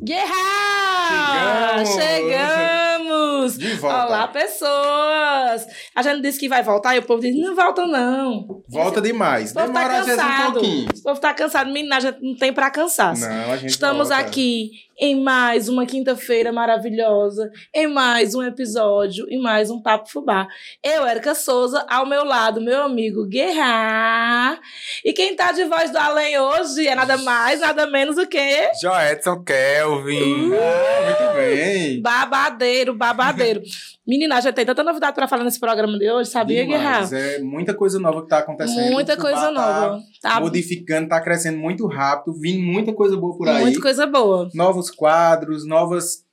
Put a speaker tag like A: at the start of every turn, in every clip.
A: Guerra!
B: Chegamos!
A: Chegamos!
B: De volta.
A: Olá, pessoas! A gente disse que vai voltar e o povo diz: não volta, não.
B: Volta demais.
A: O povo
B: Demora
A: tá
B: às vezes um
A: cansado.
B: pouquinho.
A: O povo tá cansado. Menina, a gente não tem pra cansar.
B: Não, a gente
A: Estamos
B: volta.
A: aqui em mais uma quinta-feira maravilhosa, em mais um episódio, em mais um Papo Fubá. Eu, Erika Souza, ao meu lado, meu amigo Guerra. E quem tá de voz do além hoje é nada mais, nada menos do que
C: Joedson Kelvin.
B: Ah, muito bem.
A: babadeiro, babadeiro. Menina, gente tem tanta novidade pra falar nesse programa de hoje, sabia, Guerra?
B: É muita coisa nova que tá acontecendo.
A: Muita coisa
B: tá
A: nova. Tá
B: Modificando, tá crescendo muito rápido, vindo muita coisa boa por aí.
A: muita coisa boa.
B: Novos quadros, novas.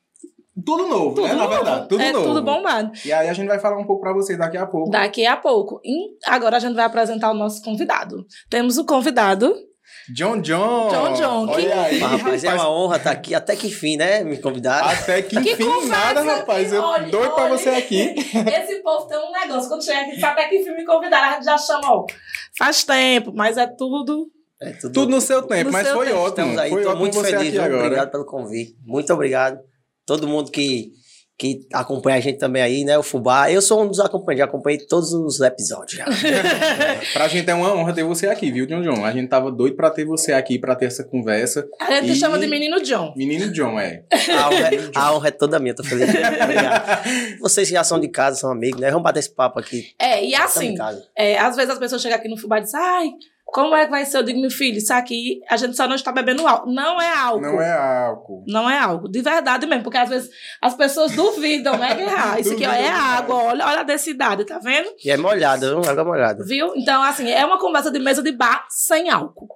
B: Tudo novo,
A: Tudo
B: né? Na
A: novo.
B: verdade. Tudo
A: é
B: novo.
A: tudo bombado.
B: E aí a gente vai falar um pouco pra vocês daqui a pouco.
A: Daqui a pouco. E agora a gente vai apresentar o nosso convidado. Temos o convidado.
B: John John.
A: John John, que-
B: Olha aí,
D: Mas, rapaz, é uma honra estar aqui, até que enfim, né? Me convidaram.
B: Até que
A: Que
B: enfim,
A: conversa,
B: nada, rapaz. Eu
A: olha,
B: doido pra você aqui.
A: Esse povo tem um negócio. Quando chega aqui, até que enfim me convidaram, a gente já chamou. Faz tempo, mas é tudo.
D: É tudo.
B: Tudo no seu tempo,
A: No
B: mas
A: seu
B: foi
A: tempo.
B: ótimo.
D: Estamos aí, estou muito feliz.
B: agora.
D: Obrigado pelo convite. Muito obrigado. Todo mundo que, que acompanha a gente também aí, né? O Fubá. Eu sou um dos acompanhantes, já acompanhei todos os episódios já.
B: Pra gente é uma honra ter você aqui, viu, John John? A gente tava doido pra ter você aqui, pra ter essa conversa.
A: A gente
B: E-
A: chama de menino John.
B: Menino John, é.
D: A honra, é- a honra é toda minha, tô feliz. Obrigado. Vocês que já são de casa, são amigos, né? Vamos bater esse papo aqui.
A: É, e assim, é, às vezes as pessoas chegam aqui no fubá e dizem, ai, como é que vai ser? Eu digo, meu filho, isso aqui a gente só não está bebendo álcool. Não é álcool.
B: Não é álcool.
A: Não é álcool, de verdade mesmo, porque às vezes as pessoas duvidam, né, Guerra? Isso aqui ó, é água, olha, olha a densidade, tá vendo?
D: E é molhado, viu? Água molhada.
A: Viu? Então, assim, é uma conversa de mesa de bar sem álcool.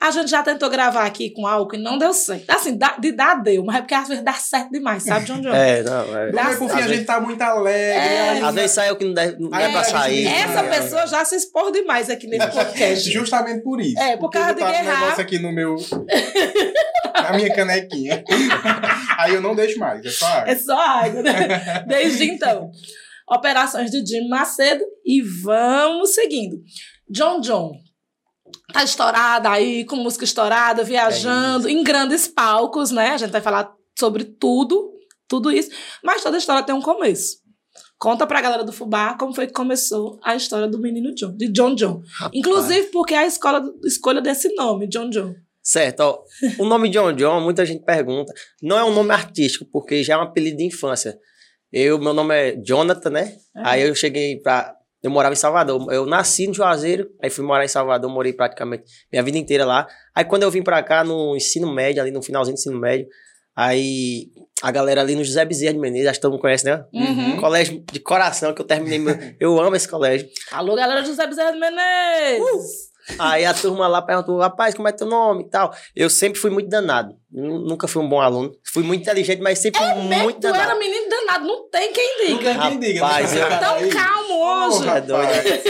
A: A gente já tentou gravar aqui com álcool e não deu certo. Assim, dá- de dar deu, mas é porque às vezes dá certo demais, sabe, John John?
D: É, não, é.
B: Não é por fim, a gente tá muito alegre.
A: É.
D: Às vezes sai o que não deve, não é pra sair.
B: diz,
A: Essa
B: É.
A: pessoa já se expor demais aqui nesse podcast.
B: Justamente por isso.
A: É, por causa de
B: botar um
A: guerrar.
B: negócio aqui no meu... na minha canequinha. Aí eu não deixo mais, é só água.
A: É só água, né? Desde então. Operações de Jim Macedo e vamos seguindo. John John. Tá estourada aí, com música estourada, viajando, em grandes palcos, né? A gente vai falar sobre tudo, tudo isso. Mas toda história tem um começo. Conta pra galera do Fubá como foi que começou a história do menino John, de John John. Inclusive porque a escola, escolha desse nome, John John.
D: Certo, ó. O nome John John, muita gente pergunta. Não é um nome artístico, porque já é um apelido de infância. Eu, meu nome é Jonathan, né?
A: É.
D: Aí eu cheguei pra. Eu morava em Salvador. Eu nasci no Juazeiro, aí fui morar em Salvador, morei praticamente minha vida inteira lá. Aí quando eu vim pra cá no ensino médio, ali no finalzinho do ensino médio, aí a galera ali no José Bezerra de Menezes, acho que todo mundo conhece, né?
A: Uhum.
D: Colégio de coração que eu terminei. meu- Eu amo esse colégio.
A: Alô, galera do José Bezerra de Menezes!
D: Aí a turma lá perguntou, rapaz, como é teu nome e tal. Eu sempre fui muito danado. Nu- Nunca fui um bom aluno. Fui muito inteligente, mas sempre fui muito
A: tu era
D: danado.
A: menino danado, não tem quem
B: Não
A: diga.
B: tem quem diga.
D: Rapaz,
B: né?
D: eu-
A: Tão calmo hoje.
D: É doido.
B: rapaz.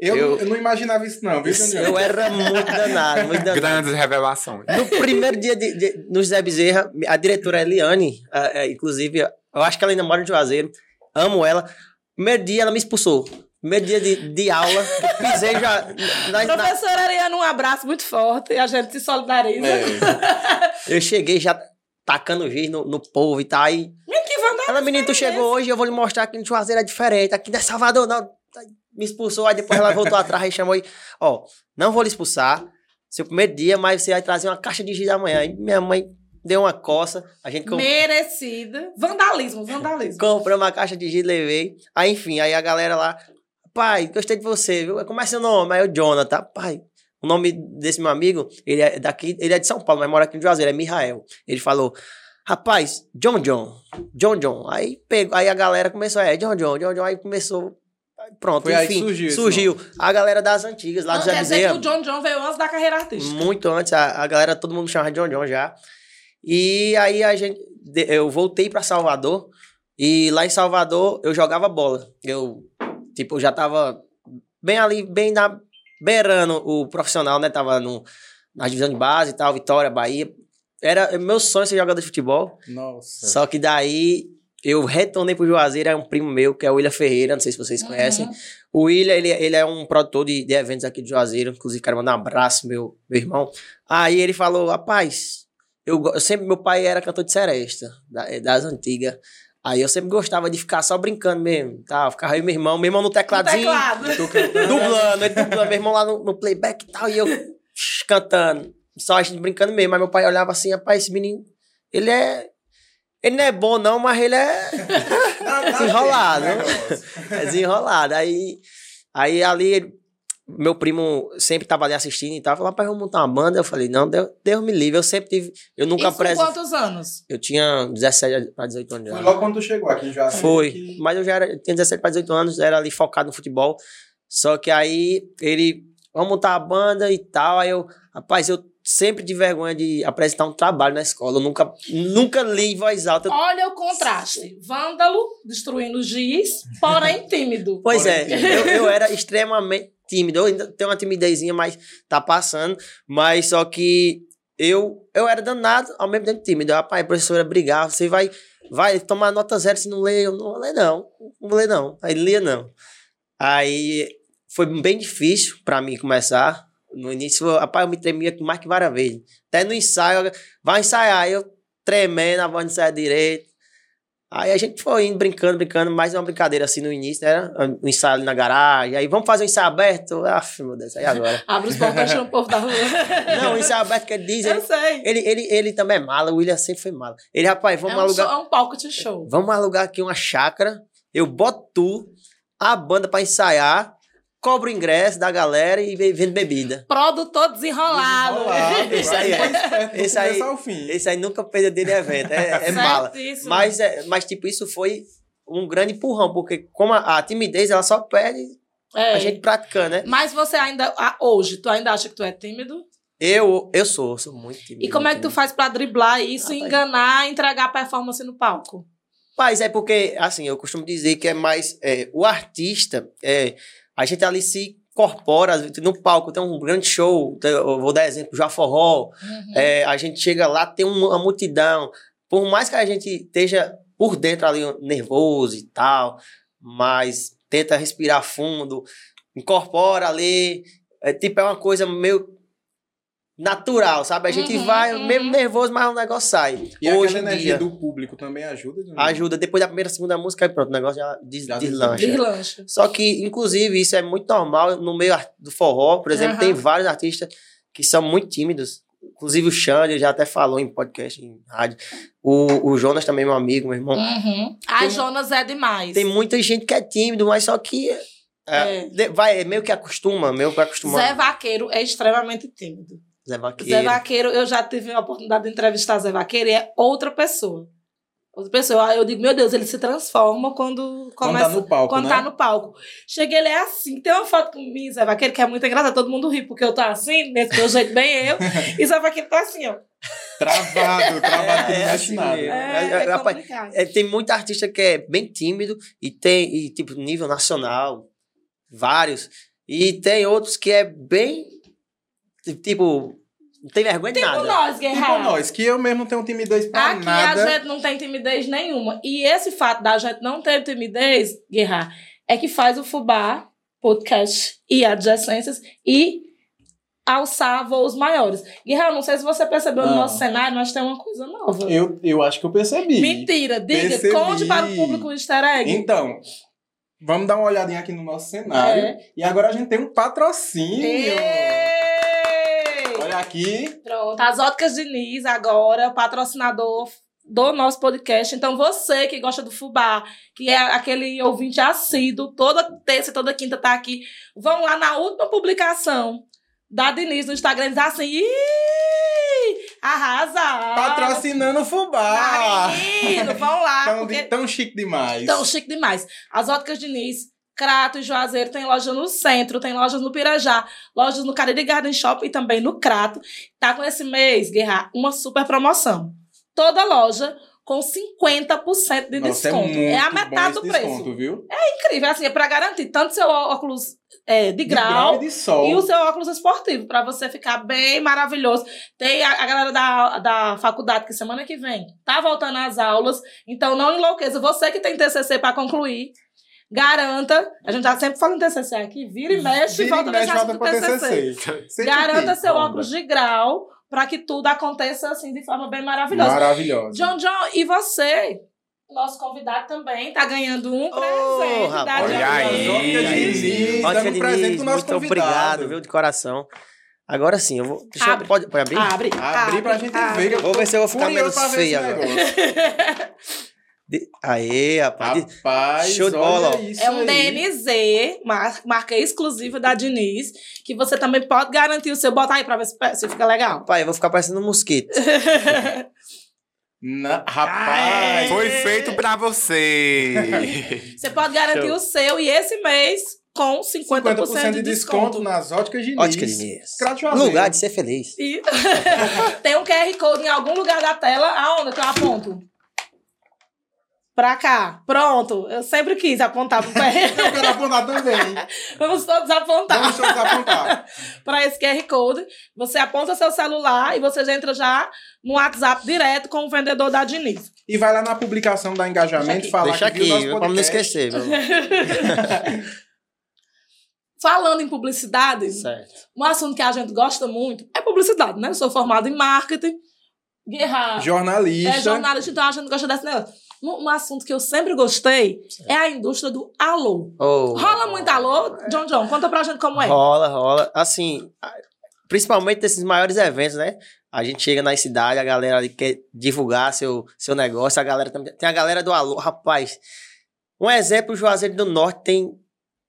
B: Eu,
D: Eu-
B: não- eu não imaginava isso, não, viu, John?
D: Eu era muito danado, muito danado.
C: Grandes revelações.
D: No primeiro dia de, de- no José Bezerra, a diretora Eliane, a- a- inclusive, eu acho que ela ainda mora em Juazeiro, amo ela. Primeiro dia ela me expulsou. Primeiro dia de, de aula, pisei já. na- na-
A: Professora Ariana, um abraço muito forte. A gente se solidariza.
B: É.
D: eu cheguei já tacando giz no, no povo e tal.
A: Que vandalismo
D: Ela, menino, tu chegou hoje, eu vou lhe mostrar que no Juazeiro é diferente. Aqui não é Salvador, não. Me expulsou, aí depois ela voltou atrás e chamou e, ó, não vou lhe expulsar. Seu primeiro dia, mas você vai trazer uma caixa de giz amanhã. Aí minha mãe deu uma coça, a gente com-
A: Merecida. Vandalismo, vandalismo.
D: comprou uma caixa de giz, levei. Aí, enfim, aí a galera lá, pai, gostei de você, viu? Como é seu nome? Aí o Jonathan, pai. O nome desse meu amigo, ele é daqui, ele é de São Paulo, mas mora aqui no Juazeiro, é Mihael. Ele falou, rapaz, John John, John John. Aí pegou, aí a galera começou, é, John John, John John, aí começou, pronto,
B: Foi aí que
D: enfim,
B: surgiu
D: surgiu. A galera das antigas, lá
A: Não,
D: do Zé
A: quer dizer que
D: Bezerra,
A: o John John veio antes da carreira artística.
D: muito antes, a, a galera, todo mundo chamava de John John já. E aí a gente, eu voltei pra Salvador, e lá em Salvador eu jogava bola. Eu, tipo, eu já tava bem ali, bem na, beirando o profissional, né? Tava no, na divisão de base e tal, Vitória, Bahia. Era meu sonho ser jogador de futebol.
B: Nossa.
D: Só que daí eu retornei pro Juazeiro, é um primo meu, que é o William Ferreira, não sei se vocês conhecem.
A: Uhum.
D: O William, ele, ele é um produtor de, de eventos aqui de Juazeiro, inclusive quero mandar um abraço, meu, meu irmão. Aí ele falou, rapaz, eu, eu sempre, meu pai era cantor de seresta, da- das antigas. Aí eu sempre gostava de ficar só brincando mesmo, tá? Ficava aí meu irmão, meu irmão no tecladinho,
A: teclado.
D: dublando, ele dublando, meu irmão lá no, no playback e tal, e eu cantando. Só a gente brincando mesmo, mas meu pai olhava assim, rapaz, esse menino, ele é... Ele não é bom não, mas ele é desenrolado. É desenrolado. Aí, aí ali, ele- meu primo sempre tava ali assistindo e tal. Falou, rapaz, vamos montar uma banda. Eu falei, não, Deus, Deus me livre. Eu sempre tive. Eu nunca
A: Isso
D: prezo.
A: quantos anos?
D: Eu tinha 17 para 18 anos.
B: Foi
D: já.
B: logo quando tu chegou aqui Juazeiro.
D: Foi.
B: que-
D: Mas eu já era, eu tinha 17 para 18 anos, era ali focado no futebol. Só que aí ele, vamos montar a banda e tal. Aí eu, rapaz, eu sempre de vergonha de apresentar um trabalho na escola. Eu nunca, nunca li em voz alta.
A: Olha o contraste. Vândalo, destruindo o giz, porém tímido.
D: Pois
B: Porém,
D: é,
B: tímido.
D: eu, eu era extremamente tímido. Eu ainda tenho uma timidezinha, mas tá passando. Mas só que eu, eu era danado, ao mesmo tempo tímido. Rapaz, a professora brigava, você vai, vai tomar nota zero se não lê. Eu não vou ler, não. Não vou ler, não. Aí lia, não. Aí foi bem difícil pra mim começar. No início, rapaz, eu me tremia mais que várias vezes. Até no ensaio, vai ensaiar. Eu tremendo, a voz não saia direito. Aí a gente foi indo, brincando, brincando, mais uma brincadeira assim no início, né? Um ensaio ali na garagem. Aí vamos fazer um ensaio aberto. Aff, meu Deus, aí agora.
A: Abre os portões no povo da rua.
D: Não, o ensaio aberto que ele diz,
A: Eu
D: ele,
A: sei.
D: ele, ele, ele também é mala, o William sempre foi mala. Ele, rapaz, vamos
A: é, um
D: alugar.
A: show- é um palco de show.
D: Vamos alugar aqui uma chácara. Eu boto tu, a banda pra ensaiar, cobro o ingresso da galera e ve- vendo bebida.
A: Produtor desenrolado.
B: Desenrolado,
D: Esse aí
B: vai
D: é. Esse aí-. Esse nunca perdeu dele evento, é, é mala. Mas, é, mas, tipo, isso foi um grande empurrão, porque como a, a timidez, ela só perde
A: É.
D: a gente praticando, né?
A: Mas você ainda, ah, hoje, tu ainda acha que tu é tímido?
D: Eu, eu sou, sou muito tímido.
A: E como é que tu faz pra driblar isso,
D: Rapaz.
A: enganar, entregar a performance no palco?
D: Mas é porque, assim, eu costumo dizer que é mais. é, o artista, é, a gente ali se incorpora, no palco tem um grande show, vou dar exemplo, já forró,
A: Uhum.
D: é, a gente chega lá, tem uma, uma multidão, por mais que a gente esteja por dentro ali nervoso e tal, mas tenta respirar fundo, incorpora ali, é, tipo, é uma coisa meio natural, sabe? A gente
A: Uhum,
D: vai,
A: uhum.
D: mesmo nervoso, mas o negócio sai.
B: E
D: Hoje
B: aquela
D: em
B: energia
D: dia,
B: do público também ajuda? né?
D: ajuda. Depois da primeira, segunda música, aí pronto, o negócio já des,
B: Já
D: deslancha.
A: Deslancha.
D: Só que, inclusive, isso é muito normal no meio do forró. Por exemplo,
A: Aham.
D: tem vários artistas que são muito tímidos. Inclusive o Xande já até falou em podcast, em rádio. O, o Jonas também, meu amigo, meu irmão.
A: Uhum. Ai,
D: Tem-
A: Jonas é demais.
D: Tem muita gente que é tímido, mas só que é,
A: É.
D: vai, meio que acostuma, meio que acostuma.
A: Zé Vaqueiro é extremamente tímido.
D: Zé Vaqueiro.
A: Zé Vaqueiro, eu já tive a oportunidade de entrevistar Zé Vaqueiro e é outra pessoa. Outra pessoa. Eu digo, meu Deus, ele se transforma quando
B: Quando
A: começa.
B: tá no palco,
A: quando
B: né?
A: tá no palco. Cheguei, ele é assim. Tem uma foto comigo, Zé Vaqueiro, que é muito engraçada. Todo mundo ri, porque eu tô assim, nesse meu jeito, bem eu. E Zé Vaqueiro tá assim, ó.
B: Travado, travado,
D: É,
B: não
D: é
B: mexe
D: assim
B: nada.
D: mesmo.
A: É,
D: É,
A: é
D: rapaz,
A: complicado.
D: É, tem muito artista que é bem tímido e tem, e, tipo, nível nacional, vários. E tem outros que é bem, tipo, não tem vergonha de
A: Tipo
D: nada.
A: nós,
B: Tipo
A: Guerreiro.
B: nós, que eu mesmo tenho timidez pra
A: Aqui
B: nada.
A: a gente não tem timidez nenhuma. E esse fato da gente não ter timidez, Guerra, é que faz o Fubá, podcast e adjacências e alçar voos maiores. Guerra, não sei se você percebeu no
B: Ah.
A: nosso cenário, nós temos uma coisa nova.
B: Eu, eu acho que eu percebi.
A: Mentira, diga,
B: Percebi.
A: conte para o público o easter egg.
B: Então, vamos dar uma olhadinha aqui no nosso cenário.
A: É.
B: E agora a gente tem um patrocínio.
A: Ei!
B: Aqui.
A: Pronto, as óticas Diniz agora, patrocinador do nosso podcast. Então, você que gosta do fubá, que é aquele ouvinte assíduo, toda terça e toda quinta tá aqui, vão lá na última publicação da Diniz no Instagram e diz assim, Ih, arrasa!
B: Patrocinando o Fubá.
A: Menino, vão lá,
B: Tão,
A: porque
B: tão chique demais.
A: Tão chique demais. As óticas Diniz, Crato e Juazeiro tem loja no centro, tem lojas no Pirajá, lojas no Cariri Garden Shop e também no Crato. Tá com esse mês, Guerra, uma super promoção. Toda loja com 50% de
B: Nossa, é
A: desconto.
B: muito
A: a
B: bom
A: metade do preço.
B: desconto, viu?
A: Incrível, assim, é pra garantir tanto seu óculos é, de,
B: De grau
A: grau.
B: e.
A: E o seu óculos esportivo, pra você ficar bem maravilhoso. Tem a, a galera da, da faculdade que semana que vem tá voltando às aulas, então não enlouqueça. Você que tem TCC pra concluir, garanta. A gente tá sempre falando TCC aqui, vira e mexe e
B: Vira
A: volta
B: e mexe,
A: nesse assunto
B: volta
A: do
B: pro
A: TCC.
B: TCC.
A: Garanta
B: aqui,
A: seu
B: bomba.
A: óculos de grau para que tudo aconteça assim de forma bem maravilhosa.
B: Maravilhosa.
A: John John, e você? Nosso convidado também tá ganhando um presente da
D: rapaz.
C: Olha aí.
B: Ótica Diniz,
D: Ótica
B: presente
D: Diniz,
B: pro nosso
D: muito
B: convidado.
D: obrigado, viu, de coração. Agora sim, eu vou. Deixa eu-
A: Abre.
D: pode, pode abrir?
A: Abre,
B: Abrir pra gente
A: abre.
B: ver. eu
D: Vou ver se eu vou ficar menos
B: esse
D: agora. De- Aê, rapaz. de-
B: Rapaz,
D: Show de bola,
A: É um
B: aí.
A: DNZ, mar- marca exclusiva da Diniz, que você também pode garantir o seu. Bota aí pra ver se, se fica legal.
D: Rapaz, eu vou ficar parecendo um mosquito.
B: Na- rapaz.
C: Foi feito pra você.
A: Você pode garantir
D: Show.
A: o seu e esse mês com 50%,
B: 50% de desconto nas óticas Diniz.
D: Ótica Diniz. Lugar de ser feliz.
A: E tem um QR Code em algum lugar da tela. Aonde que eu aponto? Pra cá. Pronto. Eu sempre quis apontar pro QR.
B: Eu quero apontar também.
A: Vamos todos apontar.
B: Vamos todos apontar.
A: para esse QR Code. Você aponta seu celular e você já entra já no WhatsApp direto com o vendedor da Diniz.
B: E vai lá na publicação da engajamento
A: Deixa
B: falar
D: Deixa aqui,
B: nosso
D: vamos não esquecer. Viu?
A: Falando em publicidade,
D: certo.
A: um assunto que a gente gosta muito é publicidade, né? Eu sou formada em marketing. Guerra
B: Jornalista.
A: é jornalista, então a gente gosta desse negócio. Um, um assunto que eu sempre gostei é a indústria do alô.
D: Oh,
A: Rola muito alô? John John, conta pra gente como é.
D: Rola, rola. Assim, principalmente nesses maiores eventos, né? A gente chega na cidade, a galera ali quer divulgar seu, seu negócio, a galera também. Tem a galera do Alô, rapaz. Um exemplo, o Juazeiro do Norte tem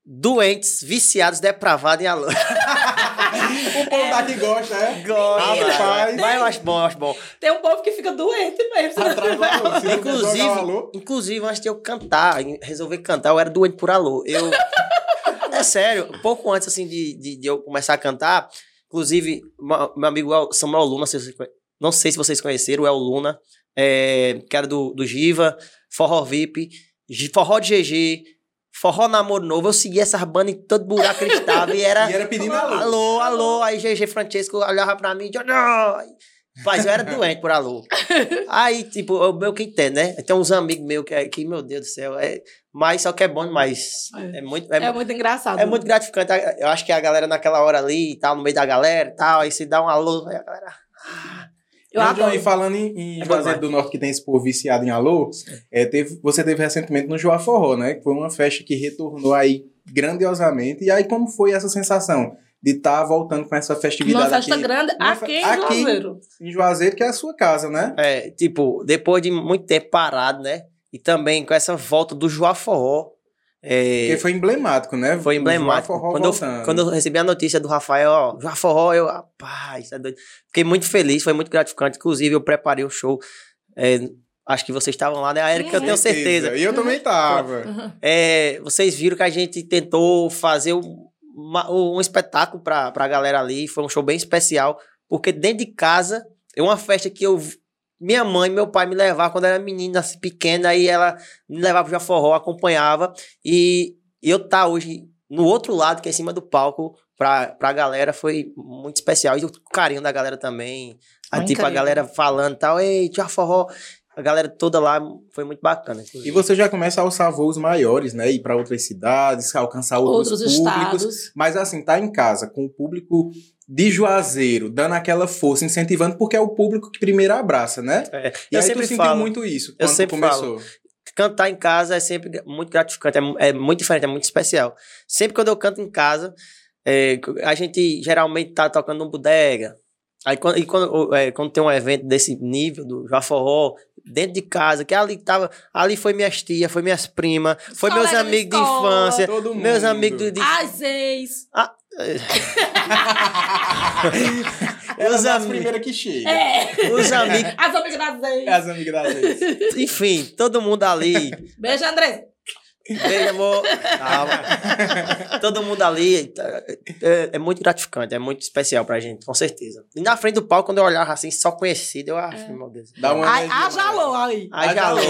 D: doentes, viciados, depravados em Alô.
B: O povo daqui gosta, é?
D: Gosta.
B: Rapaz.
D: Mas eu acho bom, eu acho bom.
A: Tem um povo que fica doente mesmo.
B: Atrás do alô. Se o alô,
D: Inclusive, inclusive, antes de eu cantar, resolver cantar, eu era doente por alô. Eu. é sério, pouco antes assim de, de, de eu começar a cantar, inclusive, meu amigo El- Samuel Luna, não sei se vocês conheceram, o El Luna, é, que era do, do Giva, Forró VIP, Forró de GG, Forró Namoro Novo. Eu seguia essas bandas em todo buraco que eles estavam e era.
B: E era pedindo alô.
D: Alô, alô. Aí GG Francesco olhava pra mim, Jordan. Mas eu era doente por alô. Aí, tipo, eu meio que entendo, né? Tem uns amigos meus que, que meu Deus do céu, é, mas só que é bom demais.
A: É.
D: É, muito,
A: É
D: é,
A: muito engraçado.
D: é muito gratificante. Eu acho que a galera naquela hora ali e tal, no meio da galera e tal, aí se dá um alô, aí a galera.
A: Eu
B: John,
A: adoro.
B: e falando em, em
D: É
B: Juazeiro do Norte, que tem esse povo viciado em alô, é, teve, você teve recentemente no Joá Forró, né? Que foi uma festa que retornou aí grandiosamente. E aí, como foi essa sensação de estar voltando com essa festividade
A: Uma festa
B: aqui
A: grande
B: Uma
A: aqui em
B: aqui.
A: Juazeiro.
B: em Juazeiro, que é a sua casa, né?
D: É, tipo, depois de muito tempo parado, né? E também com essa volta do Joá Forró. É,
B: Porque foi emblemático, né?
D: Foi emblemático. Quando eu, quando eu recebi a notícia do Rafael, ó, Joá Forró, eu, rapaz, é doido. Fiquei muito feliz, foi muito gratificante. Inclusive, eu preparei o show. é, acho que vocês estavam lá, né? A Erika, eu tenho certeza.
B: E eu também tava.
D: É, vocês viram que a gente tentou fazer um, uma- um espetáculo pra, pra galera ali. Foi um show bem especial. Porque dentro de casa, é uma festa que eu. Minha mãe e meu pai me levavam quando era menina, assim, pequena, aí ela me levava pro Jaforró, acompanhava. E eu tá hoje no outro lado, que é em cima do palco, pra, pra galera, foi muito especial. E o carinho da galera também. A, tipo, a galera falando e tal, ei, Jaforró. A galera toda lá foi muito bacana.
B: E você já começa a alçar voos maiores, né? Ir para outras cidades, alcançar outros,
A: Outros
B: públicos.
A: estados.
B: Mas assim, tá em casa com o público de Juazeiro, dando aquela força, incentivando, porque é o público que primeiro abraça, né?
D: É,
B: E
D: eu
B: aí
D: sempre
B: tu sentiu
D: falo.
B: muito isso
D: Eu
B: quando tu
D: sempre
B: começou.
D: cantar em casa é sempre muito gratificante, é, é muito diferente, é muito especial. Sempre quando eu canto em casa, é, a gente geralmente tá tocando num bodega. Aí quando, e quando, é, quando tem um evento desse nível, do Jaforró, dentro de casa, que ali tava. Ali foi minhas tias, foi minhas primas, foi meus amigos de infância,
B: Todo mundo.
D: meus amigos de.
A: As ex.
B: Elas
D: os,
B: são as
D: ami
B: primeiras que chegam.
A: É.
D: os amigos.
A: As amigas das ex.
B: As amigas das vezes.
D: Enfim, todo mundo ali.
A: Beijo, André.
D: Beijo, amor. Calma. Todo mundo ali. tá, É, é muito gratificante, é muito especial pra gente, com certeza. E na frente do palco, quando eu olhava assim, só conhecido, eu acho, meu Deus.
B: Dá uma energia
A: ah, já alô aí.
D: Ai, já alô.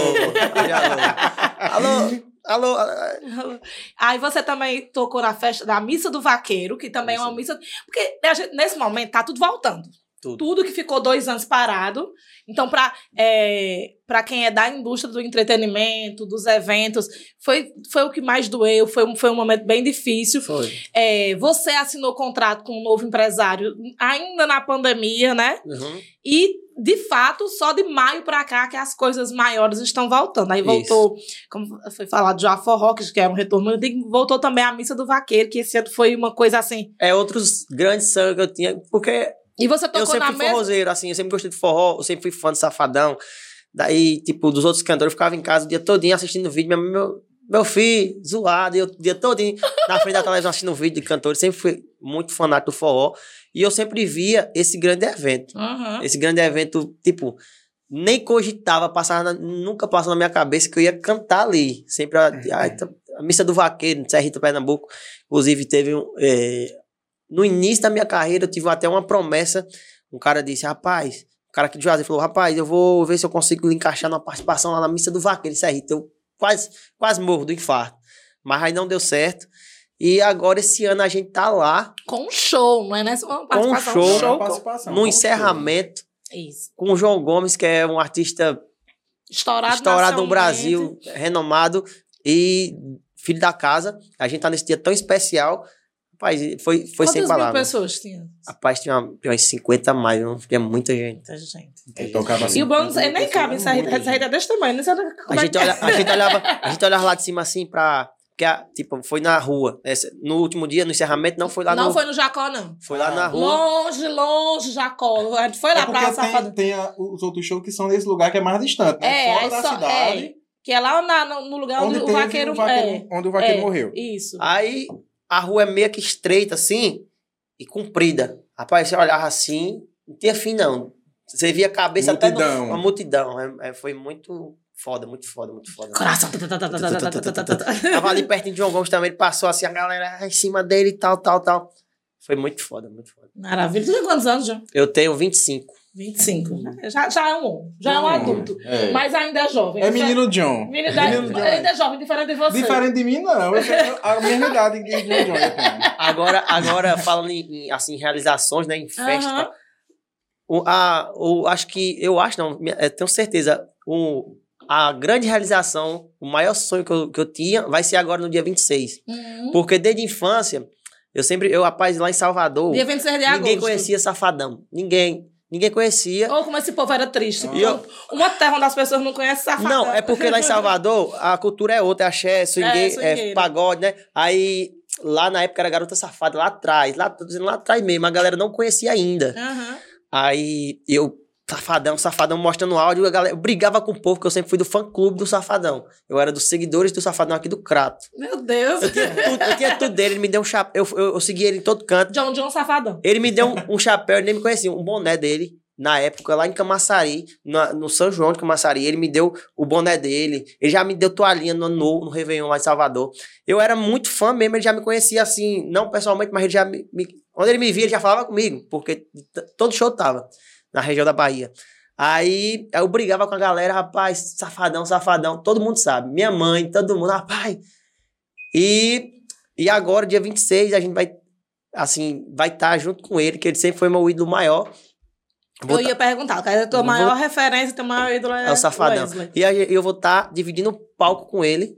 D: alô. Alô, alô.
A: Aí você também tocou na festa da Missa do Vaqueiro, que também é uma missa. Porque a gente, nesse momento tá tudo voltando.
D: Tudo.
A: Tudo que ficou dois anos parado. Então, para é, pra quem é da indústria do entretenimento, dos eventos, foi, foi o que mais doeu, foi, um- foi um momento bem difícil.
D: Foi.
A: É, você assinou contrato com um novo empresário ainda na pandemia, né?
D: Uhum.
A: E, de fato, só de maio pra cá que as coisas maiores estão voltando. Aí voltou, como foi falado, já Forró, que era um retorno, voltou também a Missa do Vaqueiro, que esse ano foi uma coisa assim.
D: É outros grandes sonhos que eu tinha, porque
A: E você
D: eu
A: tocou
D: sempre
A: na
D: fui
A: mesma...
D: forrozeiro, assim, eu sempre gostei de forró, eu sempre fui fã de Safadão. Daí, tipo, dos outros cantores, eu ficava em casa o dia todinho assistindo vídeo, meu, meu, meu filho, zoado, e eu o dia todinho na frente da televisão assistindo vídeo de cantores, sempre fui muito fanático do forró, e eu sempre via esse grande evento.
A: Uhum.
D: Esse grande evento, tipo, nem cogitava, passava na- nunca passou na minha cabeça que eu ia cantar ali. Sempre a, a, a missa do vaqueiro, no Serrito, Pernambuco. Inclusive, teve um. é, no início da minha carreira, eu tive até uma promessa. Um cara disse, rapaz, o cara aqui de Juazeiro falou, rapaz, eu vou ver se eu consigo lhe encaixar numa participação lá na missa do vaqueiro, em Serrito. Eu quase, quase morro do infarto. Mas aí não deu certo. E agora, esse ano, a gente tá lá,
A: Com um show, não é nessa uma
D: um
A: participação,
D: show,
A: um
B: Uma
A: show.
B: participação,
D: no
B: com
D: encerramento,
A: Isso.
D: com o João Gomes, que é um artista
A: Estourado,
D: estourado no. Brasil, renomado e filho da casa. A gente tá nesse dia tão especial. Rapaz, foi, foi
A: Quantas
D: sem
A: mil
D: palavras.
A: pessoas tinha?
D: Rapaz, tinha, uma- tinha umas 50 a mais, não tinha muita gente.
A: Muita gente.
B: Tocava
A: E o bônus,
B: assim,
A: ele nem cabe, essa é desse tamanho, não sei como
D: A
A: é
D: gente,
A: que
D: olha, a, gente olhava, a gente olhava lá de cima assim pra. Porque, a- tipo, foi na rua. Essa- no último dia, no encerramento, não foi lá
A: Não
D: no.
A: foi no Jacó, não.
D: foi lá na rua.
A: Longe, longe, Jacó. A gente foi lá
B: É
A: pra
B: porque
A: Safadão.
B: tem, tem a- os outros shows que são nesse lugar que é mais distante, né?
A: É,
B: Fora da
A: só-
B: cidade,
A: é, que é lá na- no, no lugar onde,
B: onde,
A: o vaqueiro,
B: o vaqueiro-
A: é.
B: onde o vaqueiro
A: é,
B: morreu.
A: Isso.
D: Aí a rua é meio que estreita assim e comprida. Rapaz, você olhava assim, não tinha fim não. Você via a cabeça
B: multidão.
D: até no, uma multidão. É, é, foi muito foda, muito foda, muito foda.
A: Coração.
D: Tava ali pertinho de João Gomes também, ele passou assim, a galera em cima dele e tal, tal, tal. Foi muito foda, muito foda.
A: Maravilha. Tu tem quantos anos já?
D: Eu tenho 25.
A: 25. Já, já é um já é um adulto.
B: É,
A: Mas ainda é jovem.
B: é menino John.
A: Menino,
B: Menino John.
A: ainda é jovem, diferente de você.
B: Diferente de mim, não. Eu tenho a mesma idade que John John tenho.
D: Agora, agora falando em, em, assim, realizações, né, em festa,
A: Aham.
D: o, a, o, acho que, eu acho não, tenho certeza, o, a grande realização, o maior sonho que eu, que eu tinha vai ser agora no dia 26.
A: Uhum.
D: Porque desde a infância, eu sempre, eu, rapaz, lá em Salvador,
A: Dia 26 de agosto.
D: ninguém conhecia Safadão. Ninguém. Ninguém conhecia.
A: Ou como esse povo era triste.
B: E
D: eu-
A: Uma terra onde as pessoas não conhecem safadão.
D: Não, é porque lá em Salvador a cultura é outra, é axé, swingueira, é,
A: swingueira.
D: pagode, né? Aí lá na época era garota safada, lá atrás, lá, tô dizendo lá atrás mesmo, a galera não conhecia ainda.
A: Aham.
D: Aí eu, safadão, safadão, mostrando áudio, a galera, eu brigava com o povo, porque eu sempre fui do fã-clube do Safadão. Eu era dos seguidores do Safadão aqui do Crato.
A: Meu Deus.
D: Eu tinha tudo, eu tinha tudo dele, ele me deu um chapéu, eu, eu, eu segui ele em todo canto.
A: John John Safadão.
D: Ele me deu um, um chapéu, ele nem me conhecia, um boné dele. Na época, lá em Camaçari, na- no São João de Camaçari, ele me deu o boné dele. Ele já me deu toalhinha no, no, no Réveillon lá em Salvador. Eu era muito fã mesmo, ele já me conhecia assim, não pessoalmente, mas ele já me. me- quando ele me via, ele já falava comigo, porque todo show tava na região da Bahia. Aí eu brigava com a galera, rapaz, safadão, safadão, todo mundo sabe. Minha mãe, todo mundo, rapaz. E, e agora, dia 26, a gente vai, assim, vai estar junto com ele, que ele sempre foi meu ídolo maior. Vou
A: Eu
D: tá-
A: ia perguntar, cara, a tua
D: Vou-
A: maior referência, teu maior ídolo é,
D: é o Safadão.
A: Wesley.
D: E aí eu vou estar dividindo o palco com ele.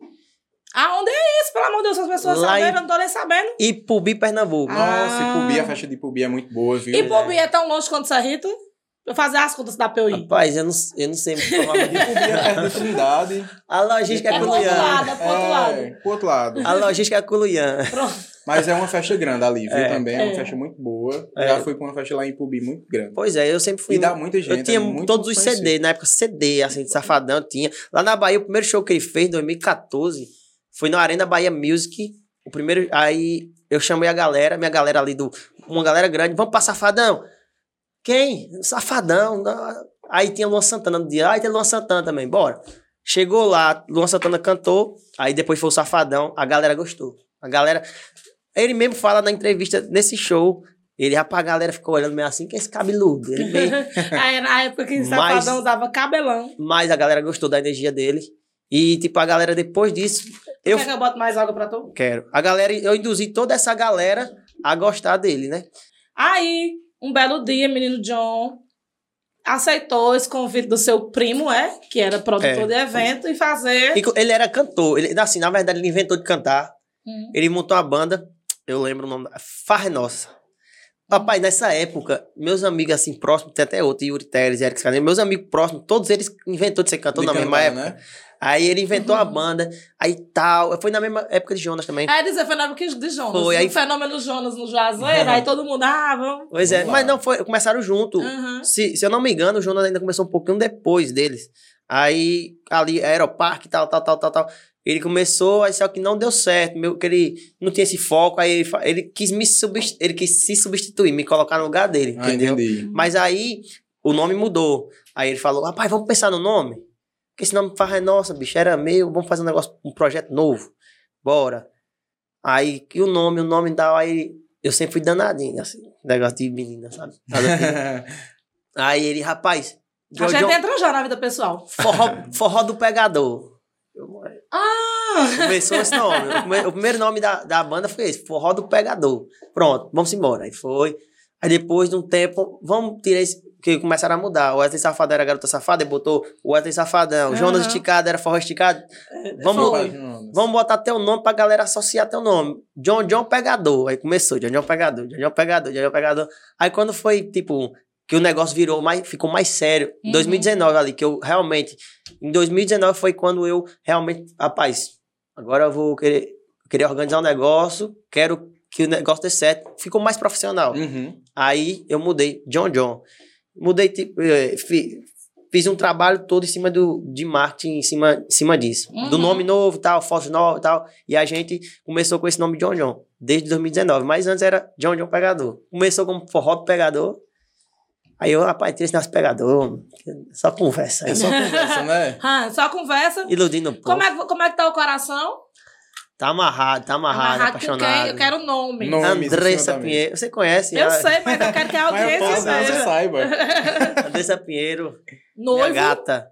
A: Aonde é isso, pelo amor de Deus? As pessoas
D: Lá
A: sabendo,
D: em-
A: eu não tô nem sabendo.
D: E Pubi, Pernambuco.
A: Ah.
B: Nossa, e Pubi, a festa de Pubi é muito boa, viu?
A: E Bobi é tão longe quanto Serrito? Eu fazer as contas da PUI.
D: Rapaz, eu não, eu não sei.
B: E é de Trindade.
D: a logística é
A: É
D: com o
A: pro outro é pro outro lado.
B: É, pro outro lado.
D: A logística é com o Luian.
A: Pronto.
B: Mas é uma festa grande ali, viu?
D: É.
B: Também é uma
A: É.
B: festa muito boa.
D: É.
B: Já fui pra uma festa lá em Pubi muito grande.
D: Pois é, eu sempre fui.
B: E dá muita gente.
D: Eu tinha
B: é muito
D: todos os
B: conhecido.
D: CDs, na época CD, assim, de Safadão, eu tinha. Lá na Bahia, o primeiro show que ele fez, em 2014, foi na Arena Bahia Music. O primeiro. Aí eu chamei a galera, minha galera ali do. Uma galera grande, vamos pra Safadão. Quem? Safadão. Aí tinha Luan Santana no dia. Aí tem Luan Santana também, bora. Chegou lá, Luan Santana cantou, aí depois foi o Safadão, a galera gostou. A galera. Ele mesmo fala na entrevista, nesse show, ele, rapaz, a galera ficou olhando meio assim, que é esse cabeludo? Ele meio.
A: Aí na época que
D: Mas-
A: Safadão usava cabelão.
D: Mas a galera gostou da energia dele. E, tipo, a galera depois disso. Eu
A: Quer que eu bote mais água pra tu?
D: quero. A galera, eu induzi toda essa galera a gostar dele, né?
A: Aí, Um belo dia, menino John aceitou esse convite do seu primo, é? Que era produtor
D: É.
A: de evento, e fazer.
D: E Ele era cantor. Ele, assim, na verdade, ele inventou de cantar.
A: Hum.
D: Ele montou uma banda, eu lembro o nome, Farra Nossa. Papai, nessa época, meus amigos assim próximos, tem até outro, Yuri Teles, Eric Scaneiro, meus amigos próximos, todos eles inventou de ser cantor
B: De
D: na mesma
B: cantar,
D: época.
B: né?
D: Aí ele inventou
A: Uhum.
D: a banda, aí tal. Foi na mesma época de Jonas também.
A: Aí dizer, foi na época de Jonas.
D: Foi, aí-
A: O fenômeno Jonas no Juazeiro, aí todo mundo, ah, vamos.
D: Pois é,
B: Vamos
D: mas não foi, começaram junto.
A: Uhum.
D: Se, se eu não me engano, o Jonas ainda começou um pouquinho depois deles. Aí, ali, Aeroparque, tal, tal, tal, tal, tal. Ele começou, aí só que não deu certo, meu, que ele não tinha esse foco, aí ele, ele quis me subst- ele quis se substituir, me colocar no lugar dele,
B: Ah,
D: entendeu?
B: entendi.
D: Mas aí o nome mudou. Aí ele falou: rapaz, vamos pensar no nome? Porque esse nome farra é nossa, bicho, era meu, vamos fazer um negócio, um projeto novo. Bora. Aí que o nome, o nome e tal, aí eu sempre fui danadinho, assim, negócio de menina, sabe? Assim. aí ele, rapaz,
A: A gente entra já na vida pessoal.
D: forró, forró do pegador. Eu-
A: Ah!
D: Começou esse nome. O primeiro, o primeiro nome da, da banda foi esse, Forró do Pegador. Pronto, vamos embora. Aí foi. Aí depois de um tempo, vamos tirar esse. Que começaram a mudar. O Wesley Safadão era garota safada, ele botou o Wesley Safadão. O Jonas. Esticado era forró esticado. Vamos,
A: Foi.
D: vamos botar teu nome pra galera associar teu nome. John John Pegador. Aí começou, John John Pegador, John John Pegador, John John Pegador. Aí quando foi, tipo, que o negócio virou mais, ficou mais sério. Em
A: Uhum.
D: 2019 ali, que eu realmente. Em 2019 foi quando eu realmente. Rapaz, agora eu vou querer, querer organizar um negócio, quero que o negócio dê certo. Ficou mais profissional.
B: Uhum.
D: Aí eu mudei, John John. Mudei, tipo, fi- fiz um trabalho todo em cima do, de marketing, em cima, em cima disso. Do
A: Uhum.
D: nome novo, tal, fotos novas e tal. E a gente começou com esse nome John John, desde 2019. Mas antes era John John Pegador. Começou como forró do pegador. Aí eu, rapaz, tira esse nosso pegador. Só conversa.
B: É só conversa, né?
A: Ah, só conversa.
D: Iludindo o povo.
A: Como é, como é que tá o coração?
D: Tá amarrado, tá amarrado,
A: Amarrado
D: apaixonado.
A: Eu quero o nome.
B: Nome,
D: Andressa. Pinheiro. Você conhece?
A: Eu
D: a-
A: sei, mas eu quero que a audiência
B: saiba.
D: Andressa Pinheiro. Minha
A: Noivo.
D: gata.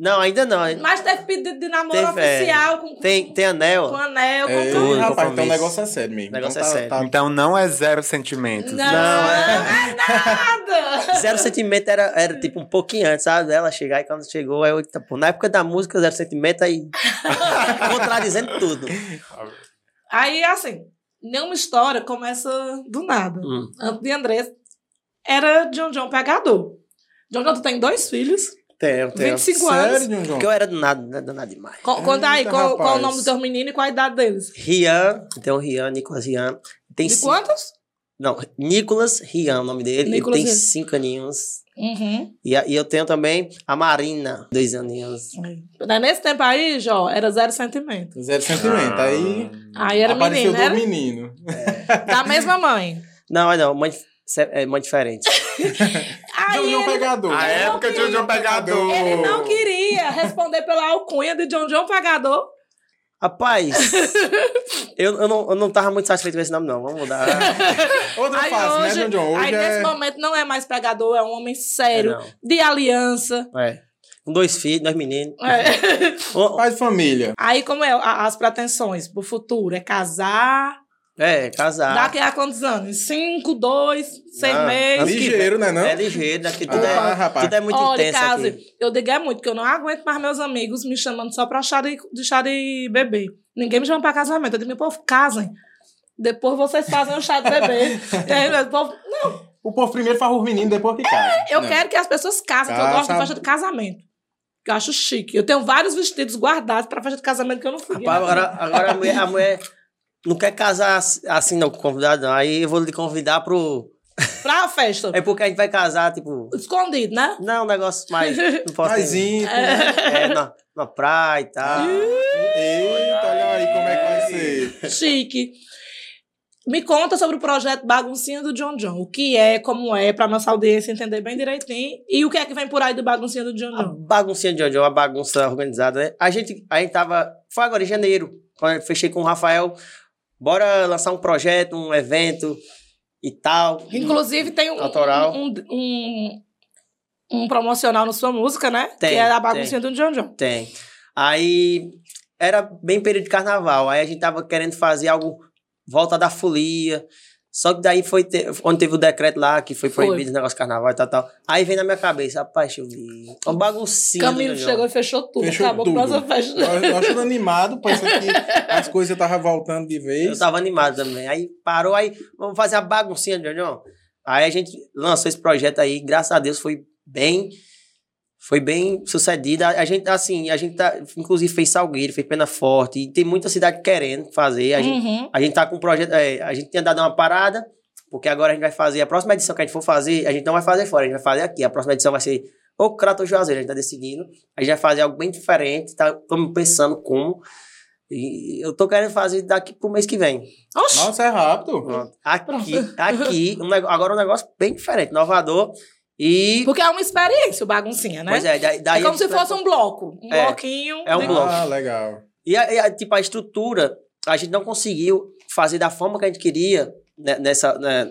D: Não, ainda não.
A: Mas teve pedido de namoro
D: Teve, é.
A: oficial com, com,
D: Tem, tem anel.
A: com anel, com
B: É,
A: tudo.
B: Rapaz, então o negócio é sério mesmo.
D: O negócio
B: Então
D: é
B: tá-
D: sério.
B: tá-
C: Então não é zero sentimentos.
A: Não,
D: Não,
A: é nada.
D: Zero sentimento era, era tipo um pouquinho antes, sabe? Dela chegar e quando chegou, aí eu, pô, na época da música, zero sentimento, aí. contradizendo tudo.
A: Aí, assim, nenhuma história começa do nada.
D: Hum.
A: Antes de Andrés, era John John pegador. John John, tu tem dois filhos,
D: Tenho, tenho.
A: 25
B: Sério,
A: anos.
B: John?
D: Porque eu era do nada, né? do nada demais.
A: Co- Conta aí,
B: Eita,
A: qual, qual o nome dos teus meninos e qual a idade deles?
D: Rian, tem o Rian, Nicolas Rian. Tem
A: De
D: cinco-
A: quantos?
D: Não, Nicolas Rian, o nome dele.
A: Nicolas
D: ele tem
A: Rian.
D: cinco aninhos.
A: Uhum.
D: E, a- e eu tenho também a Marina, dois aninhos.
A: Né, Nesse tempo aí, Jó, era zero sentimento.
B: Zero sentimento. Aí
A: Aí era
B: apareceu
A: menino,
B: do
A: era
B: menino.
A: da mesma mãe.
D: Não, não, mãe, é mãe diferente.
A: Aí
B: John John
A: ele,
B: Pegador.
C: A época de John John Pegador.
A: ele não queria responder pela alcunha de John John Pegador.
D: Rapaz, eu, eu, não, eu não tava muito satisfeito com esse nome, não. Vamos mudar.
B: Outra
A: Aí
B: fase,
A: hoje,
B: né, John John? Hoje
A: aí
B: é...
A: nesse momento não é mais pegador, é um homem sério,
D: É,
A: de aliança.
D: É. Com dois filhos, dois meninos.
A: É.
B: De família.
A: Aí como é a- as pretensões pro futuro? É casar?
D: É, casar.
A: Daqui a quantos anos? Cinco, dois, seis
D: Não,
A: meses?
D: que
B: Ligeiro, né, não?
D: É ligeiro, daqui tudo,
B: Ah,
D: é,
B: rapaz.
D: tudo é muito
A: Olha,
D: intenso
A: case,
D: aqui.
A: eu digo é muito, porque eu não aguento mais meus amigos me chamando só pra chá de, de chá de bebê. Ninguém me chama pra casamento. Eu digo, meu povo, casem. Depois vocês fazem o chá de bebê. E aí, meu povo,
B: O povo primeiro faz os meninos, depois que casa.
A: eu
B: Não.
A: quero que as pessoas casem, que eu
B: Casa.
A: gosto de festa de casamento. Que eu acho chique. Eu tenho vários vestidos guardados pra festa de casamento que eu não fui.
D: Rapaz, agora, agora a, mulher, a mulher não quer casar ass- assim, não, com o convidado, não. Aí eu vou lhe convidar pro.
A: Pra festa.
D: É porque a gente vai casar, tipo.
A: Escondido, né?
D: Não, um negócio mais. Não posso
B: Mais íntimo, né?
D: É, na, na praia e tal.
B: Eita, olha aí como é que vai ser.
A: Chique. Me conta sobre o projeto Baguncinha do John John. O que é, como é, pra nossa audiência entender bem direitinho. E o que é que vem por aí do Baguncinha do John
D: A
A: John.
D: baguncinha de Jojo, a bagunça organizada, né? A gente, a gente tava. Foi agora em janeiro, quando eu fechei com o Rafael. Bora lançar um projeto, um evento e tal.
A: Inclusive, tem um,
D: Autoral.
A: um, um, um promocional na sua música, né?
D: Tem,
A: que é a Baguncinha do John John.
D: Tem. Aí era bem período de carnaval. Aí a gente tava querendo fazer algo volta da folia. Só que daí foi ter, onde teve o decreto lá, que foi
A: Foi.
D: proibido o negócio de carnaval e tal, tal. Aí vem na minha cabeça, rapaz, deixa eu ver. Uma baguncinha.
A: Camilo chegou e fechou tudo.
B: Fechou
A: Acabou
B: tudo.
A: com nossa festa.
B: Eu, eu achando animado, parecia que as coisas estavam voltando de
D: Eu
B: vez.
D: tava animado também. Aí parou, aí vamos fazer a baguncinha, Jojo. Aí a gente lançou esse projeto aí, graças a Deus foi bem. Foi bem sucedido. A gente, assim, a gente tá, inclusive fez Salgueiro, fez Pena Forte, e tem muita cidade querendo fazer. A gente
A: Uhum.
D: A gente tá com um projeto. é, a gente tinha dado uma parada, porque agora a gente vai fazer. A próxima edição que a gente for fazer, a gente não vai fazer fora, a gente vai fazer aqui. A próxima edição vai ser ou Crato ou Juazeiro, a gente tá decidindo. A gente vai fazer algo bem diferente, tá? Estamos pensando como. E eu tô querendo fazer daqui pro mês que vem.
A: Oxi,
B: Nossa, é rápido.
D: Pronto. Aqui, aqui, um agora um negócio bem diferente, inovador. E.
A: porque é uma experiência o baguncinha, né?
D: Pois é, daí, daí
A: é como
D: a
A: se fosse um bloco. Um
D: É,
A: bloquinho.
D: é um
A: de-
D: bloco.
B: Ah, legal.
D: E, a, e a- tipo, a estrutura, a gente não conseguiu fazer da forma que a gente queria né, nessa, né,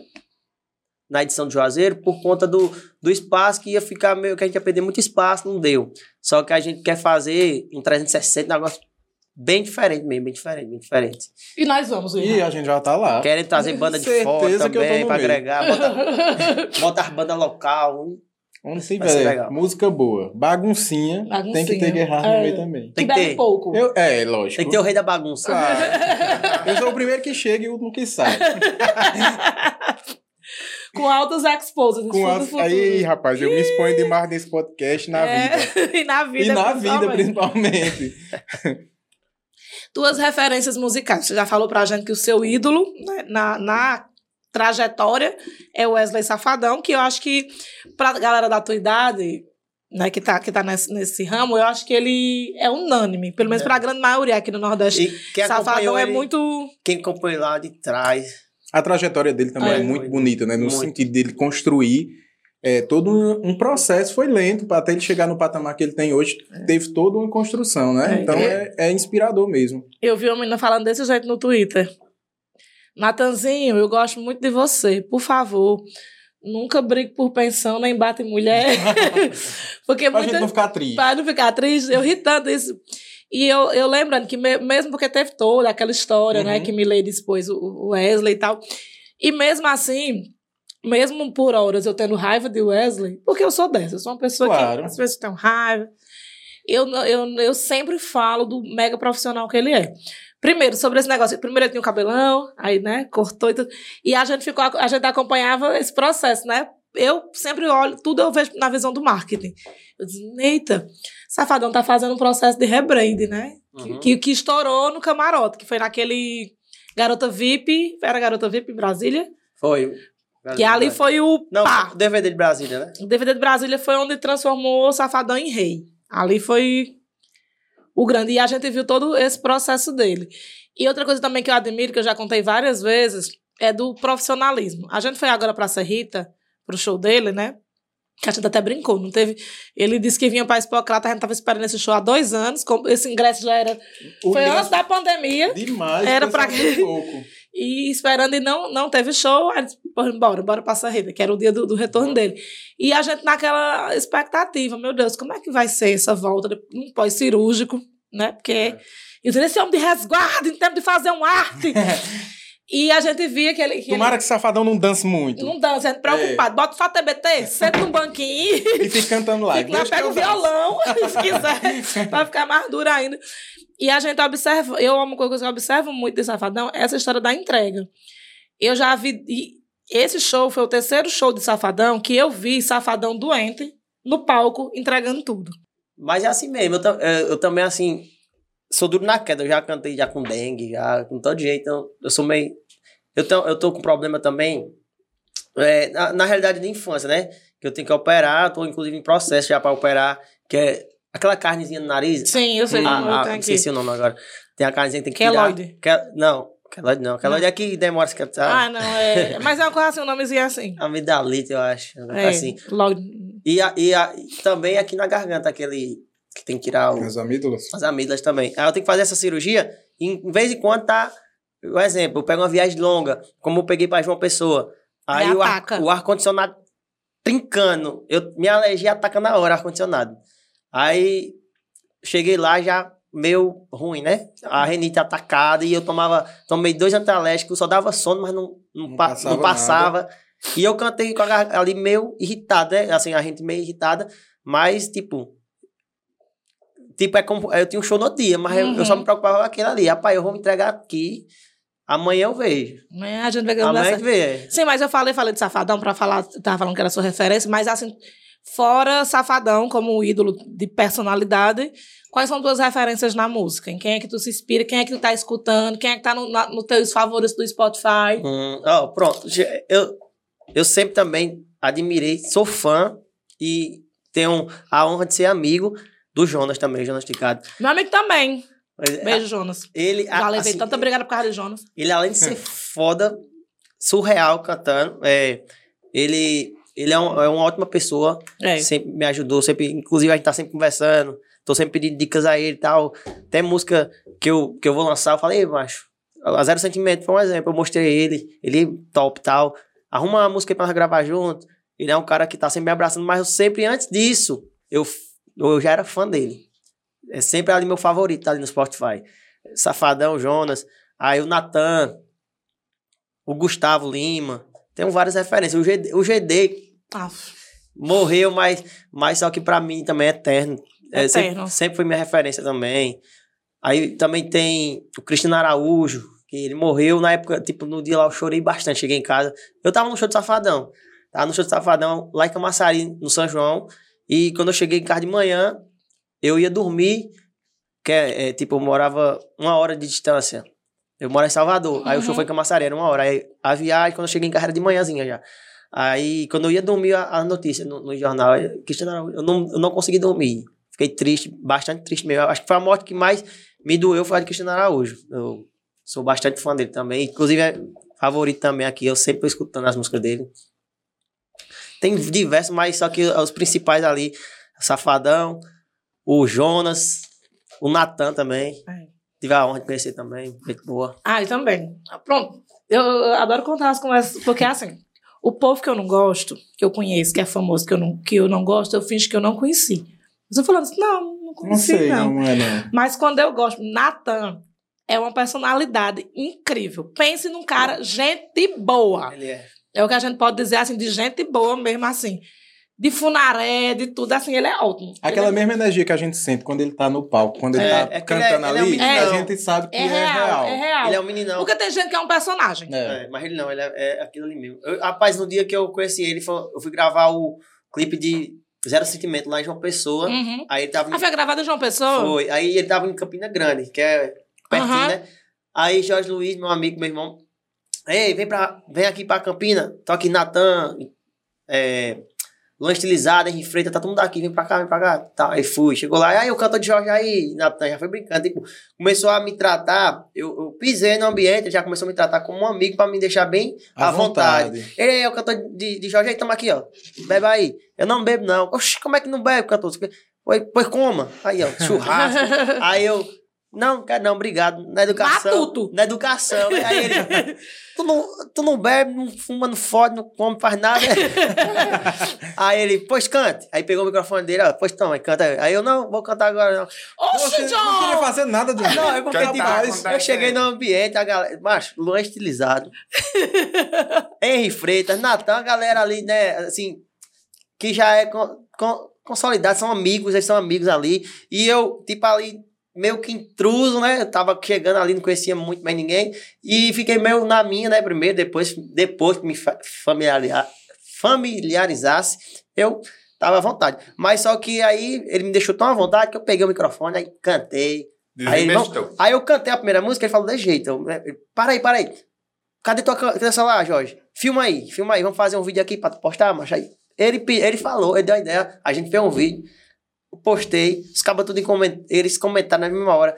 D: na edição do Juazeiro por conta do, do espaço que ia ficar meio que a gente ia perder muito espaço, não deu. Só que a gente quer fazer em 360 um negócio bem diferente mesmo, bem diferente, bem diferente.
A: E nós vamos,
B: E
A: ir.
B: a gente já tá lá.
D: Querem trazer banda de
B: Certeza
D: fora
B: que eu tô
D: também
B: no
D: pra
B: meio.
D: agregar, botar, botar banda local.
B: Onde
D: ser
B: tiver música boa, baguncinha, tem
A: Baguncinha.
B: que ter guerra
A: É.
B: no meio também.
D: Tem
A: que
D: que
A: bebe
D: ter.
A: pouco.
B: Eu, é, lógico.
D: Tem que ter o rei da bagunça.
B: Claro. Eu sou o primeiro que chega e o último que sai.
A: Com altos exposes.
B: Com as... Aí, rapaz, eu me exponho demais nesse podcast na
A: É,
B: vida.
A: e na vida.
B: E na vida,
A: principalmente. Tuas referências musicais. Você já falou pra gente que o seu ídolo né, na, na trajetória é o Wesley Safadão, que eu acho que pra galera da tua idade, né, que tá, que tá nesse, nesse ramo, eu acho que ele é unânime. Pelo menos
D: É.
A: pra grande maioria aqui no Nordeste.
D: E quem
A: Safadão é
D: ele,
A: muito.
D: quem acompanhou lá de trás.
B: A trajetória dele também é,
A: É.
B: muito bonita, né? No
D: Muito.
B: sentido dele construir é, todo um, um processo. Foi lento para até ele chegar no patamar que ele tem hoje. Teve toda uma construção, né?
A: É.
B: Então é, é inspirador mesmo.
A: Eu vi uma menina falando desse jeito no Twitter. Natanzinho, eu gosto muito de você. Por favor, nunca brigue por pensão nem bate em mulher. Porque
B: Pra
A: muita
B: gente não ficar triste.
A: Para não ficar triste, eu ri tanto isso. E eu, eu lembrando que me- mesmo porque teve toda aquela história, né,
B: Uhum.
A: que Milady expôs o, o Wesley e tal. E mesmo assim, mesmo por horas eu tendo raiva de Wesley, porque eu sou dessa, eu sou uma pessoa
B: Claro.
A: que às vezes tenho raiva. Eu, eu, eu sempre falo do mega profissional que ele é. Primeiro, sobre esse negócio. Primeiro ele tinha o cabelão, aí, né, cortou e tudo. E a gente ficou, a gente acompanhava esse processo, né? Eu sempre olho, tudo eu vejo na visão do marketing. Eu disse, eita, Safadão tá fazendo um processo de rebrand, né? Que-
D: Uhum.
A: Que, que estourou no camarote, que foi naquele Garota VIP, era Garota VIP em Brasília,
D: Foi.
A: Que ali foi o
D: Não,
A: pá.
D: o DVD de Brasília, né?
A: O DVD de Brasília foi onde transformou o Safadão em rei. Ali foi o grande. E a gente viu todo esse processo dele. E outra coisa também que eu admiro, que eu já contei várias vezes, é do profissionalismo. A gente foi agora pra Serrita, pro show dele, né? Que a gente até brincou, não teve. Ele disse que vinha pra Expocrata, a gente tava esperando esse show há dois anos. Esse ingresso já era.
B: O
A: foi antes da pandemia.
B: Demais.
A: Era
B: foi pouco.
A: E esperando e não, não teve show, aí disse, "Pô, bora, bora pra Serrita, que era o dia do, do retorno dele. E a gente naquela expectativa, meu Deus, como é que vai ser essa volta, de- um pós-cirúrgico, né? Porque eu disse, esse homem de resguardo, em tempo de fazer um arte. e a gente via que ele, que
B: Tomara que Safadão não dance
A: ele
B: muito.
A: não dança, a gente preocupado, bota só TBT, senta num banquinho
B: E fica cantando lá.
A: Fica lá, pega o violão, se quiser, pra ficar mais dura ainda. E a gente observa, eu amo coisa que eu observo muito de Safadão, é essa história da entrega. Eu já vi, esse show foi o terceiro show de Safadão que eu vi Safadão doente no palco entregando tudo.
D: Mas é assim mesmo. Eu, tam- eu- também, assim, sou duro na queda. Eu já cantei já com dengue, já com todo jeito. Então, eu sou meio. Eu, tô- eu tô com problema também. é, na, na realidade, de infância, né? Que eu tenho que operar. Tô, inclusive, em processo já pra operar. Que é aquela carnezinha no nariz.
A: Sim, eu sei eu
D: Ah, ah,
A: tenho aqui.
D: esqueci o nome agora. Tem a carnezinha que tem que tirar.
A: Queloide.
D: Que, não, queloide não. Queloide é que demora a cicatrizar.
A: Ah, não, é. Mas é uma coisa assim, um nomezinho assim.
D: Amidalite, eu acho.
A: É,
D: Assim.
A: logo.
D: E, a, e, a, e também aqui na garganta, aquele que tem que tirar o,
B: As amígdalas.
D: as amígdalas também. Aí eu tenho que fazer essa cirurgia e em vez em quando tá. Um exemplo, eu pego uma viagem longa, como eu peguei pra João Pessoa. Aí o ar-
A: ataca.
D: o ar-condicionado trincando. Eu, minha alergia ataca na hora, ar-condicionado. Aí cheguei lá já meio ruim, né? A renite atacada e eu tomava, tomei dois antialérgicos, só dava sono, mas não, não,
B: Não
D: pa-
B: passava
D: não passava. E eu cantei com a ali meio irritado, né? Assim, a gente meio irritada, mas, tipo. Tipo, é como. Eu tinha um show no dia, mas eu- eu só
A: Uhum.
D: me preocupava com aquele ali. Rapaz, eu vou me entregar aqui. Amanhã eu vejo.
A: Amanhã a gente vai dar
D: Amanhã a
A: certo.
D: gente vê.
A: Sim, mas eu falei, falei de Safadão pra falar, tava falando que era sua referência, mas assim, fora Safadão como um ídolo de personalidade, quais são tuas referências na música? Em quem é que tu se inspira? Quem é que tu tá escutando? Quem é que tá no, na, no teus favoritos do Spotify?
D: Hum, ó, pronto. Eu, eu sempre também admirei, sou fã e tenho a honra de ser amigo do Jonas também, Jonas Ticado.
A: Meu amigo também.
D: Mas,
A: Beijo, Jonas.
D: Ele,
A: Já levei
D: assim,
A: tanta obrigada por causa de Jonas.
D: Ele, além de ser foda, surreal cantando, é, ele, ele é, um- é uma ótima pessoa.
A: É.
D: Sempre me ajudou, sempre, inclusive a gente tá sempre conversando. Tô sempre pedindo dicas a ele e tal. Até música que eu, que eu vou lançar, eu falei, "Ei, macho, a Zero Sentimento foi um exemplo. Eu mostrei ele, ele top e tal. Arruma uma música pra nós gravar junto. Ele é um cara que tá sempre me abraçando, mas eu sempre, antes disso, eu, eu já era fã dele. É sempre ali meu favorito, tá ali no Spotify. Safadão, Jonas, aí o Natan, o Gustavo Lima. Tem várias referências. O GD, o GD morreu, mas, mas só que pra mim também é eterno. É, sempre,
A: Eterno.
D: sempre foi minha referência também. Aí também tem o Cristiano Araújo, que ele morreu na época, tipo, no dia lá eu chorei bastante. Cheguei em casa. Eu tava no show de Safadão. Tava no show de Safadão, lá em Camaçari, no São João. E quando eu cheguei em casa de manhã, eu ia dormir, que é, é, tipo, eu morava uma hora de distância. Eu moro em Salvador. Aí o show
A: Uhum.
D: foi em Camaçari, era uma hora. Aí a viagem, quando eu cheguei em casa, era de manhãzinha já. Aí, quando eu ia dormir, a, a notícia no, no jornal, eu- eu não, eu não consegui dormir. Fiquei triste, bastante triste mesmo. Acho que foi a morte que mais me doeu foi a de Cristiano Araújo. Eu sou bastante fã dele também. Inclusive, é favorito também aqui. Eu sempre tô escutando as músicas dele. Tem diversos, mas só que os principais ali, Safadão, o Jonas, o Natan também.
A: É.
D: Tive a honra de conhecer também, muito boa.
A: Ah, eu também. Pronto. Eu, adoro contar as conversas, porque assim, o povo que eu não gosto, que eu conheço, que é famoso, que eu não, que eu não gosto, eu finjo que eu não conheci. Você falando assim, não, não
B: Não
A: conheci,
B: sei,
A: não.
B: não é não.
A: Mas quando eu gosto, Natan é uma personalidade incrível. Pense num cara, gente boa.
D: Ele é.
A: É o que a gente pode dizer assim, de gente boa mesmo assim. De funaré, de tudo, assim, ele é ótimo.
B: Aquela
A: ele
B: mesma energia que a gente sente quando ele tá no palco, quando ele
D: É,
B: tá
D: é ele
B: cantando
D: é- ele é um
B: ali, a
D: meninão.
B: gente sabe que
A: é,
B: é,
A: real, é real.
D: Ele é um meninão.
A: Porque tem gente que é um personagem.
B: É.
D: É, mas ele não, ele é, é aquilo ali mesmo. Eu- rapaz, no dia que eu conheci ele, foi- eu fui gravar o clipe de Zero Sentimento lá em João Pessoa.
A: Uhum.
D: Aí ele tava em
A: Ah, foi gravado em João Pessoa?
D: Foi. Aí ele tava em Campina Grande, que é pertinho,
A: Aham.
D: né? Aí Jorge Luiz, meu amigo, meu irmão, ei, vem, pra, vem aqui pra Campina, tô aqui Natan, é, Luan Estilizado, Henrique Freitas, tá todo mundo aqui, vem pra cá, vem pra cá. Tá, aí fui, chegou lá, aí o cantor de Jorge aí, Natan, já foi brincando, tipo, começou a me tratar, eu, eu pisei no ambiente, ele já começou a me tratar como um amigo pra me deixar bem à, vontade. Ele aí, o cantor de, de Jorge aí, tamo aqui, ó. Bebe aí. Eu não bebo, não. Oxi, como é que não bebe, cantor? Pois, pois coma. Aí, ó, churrasco. aí eu, não, quero não, obrigado. Na educação.
A: Matuto.
D: Na educação. Aí ele, tu não, tu não bebe, não fuma, não fode, não come, faz nada. aí ele, pois cante. Aí pegou o microfone dele, ó, pois toma, aí canta. aí. Eu, não, vou cantar agora, não.
A: Oxe,
B: Você não queria
A: John!
B: fazer nada de
D: Não, é porque,
C: Cantar, acontece.
D: eu cheguei no ambiente, a galera. Macho, Luan estilizado. Henry Freitas, Natan, a galera ali, né, assim, que já é con, con, consolidado, são amigos, eles são amigos ali. E eu, tipo, ali, meio que intruso, né? Eu tava chegando ali, não conhecia muito mais ninguém. E fiquei meio na minha, né, primeiro, depois, depois que me familiarizasse, eu tava à vontade. Mas só que aí ele me deixou tão à vontade que eu peguei o microfone, aí cantei. Aí, ele, aí eu cantei a primeira música, ele falou de jeito. Eu, né, para aí, para aí. Cadê tua teu celular, Jorge? Filma aí, filma aí, vamos fazer um vídeo aqui pra tu postar, macho. Aí ele, ele falou, ele deu a ideia, a gente fez um vídeo, postei, os cabos tudo em coment... eles comentaram na mesma hora.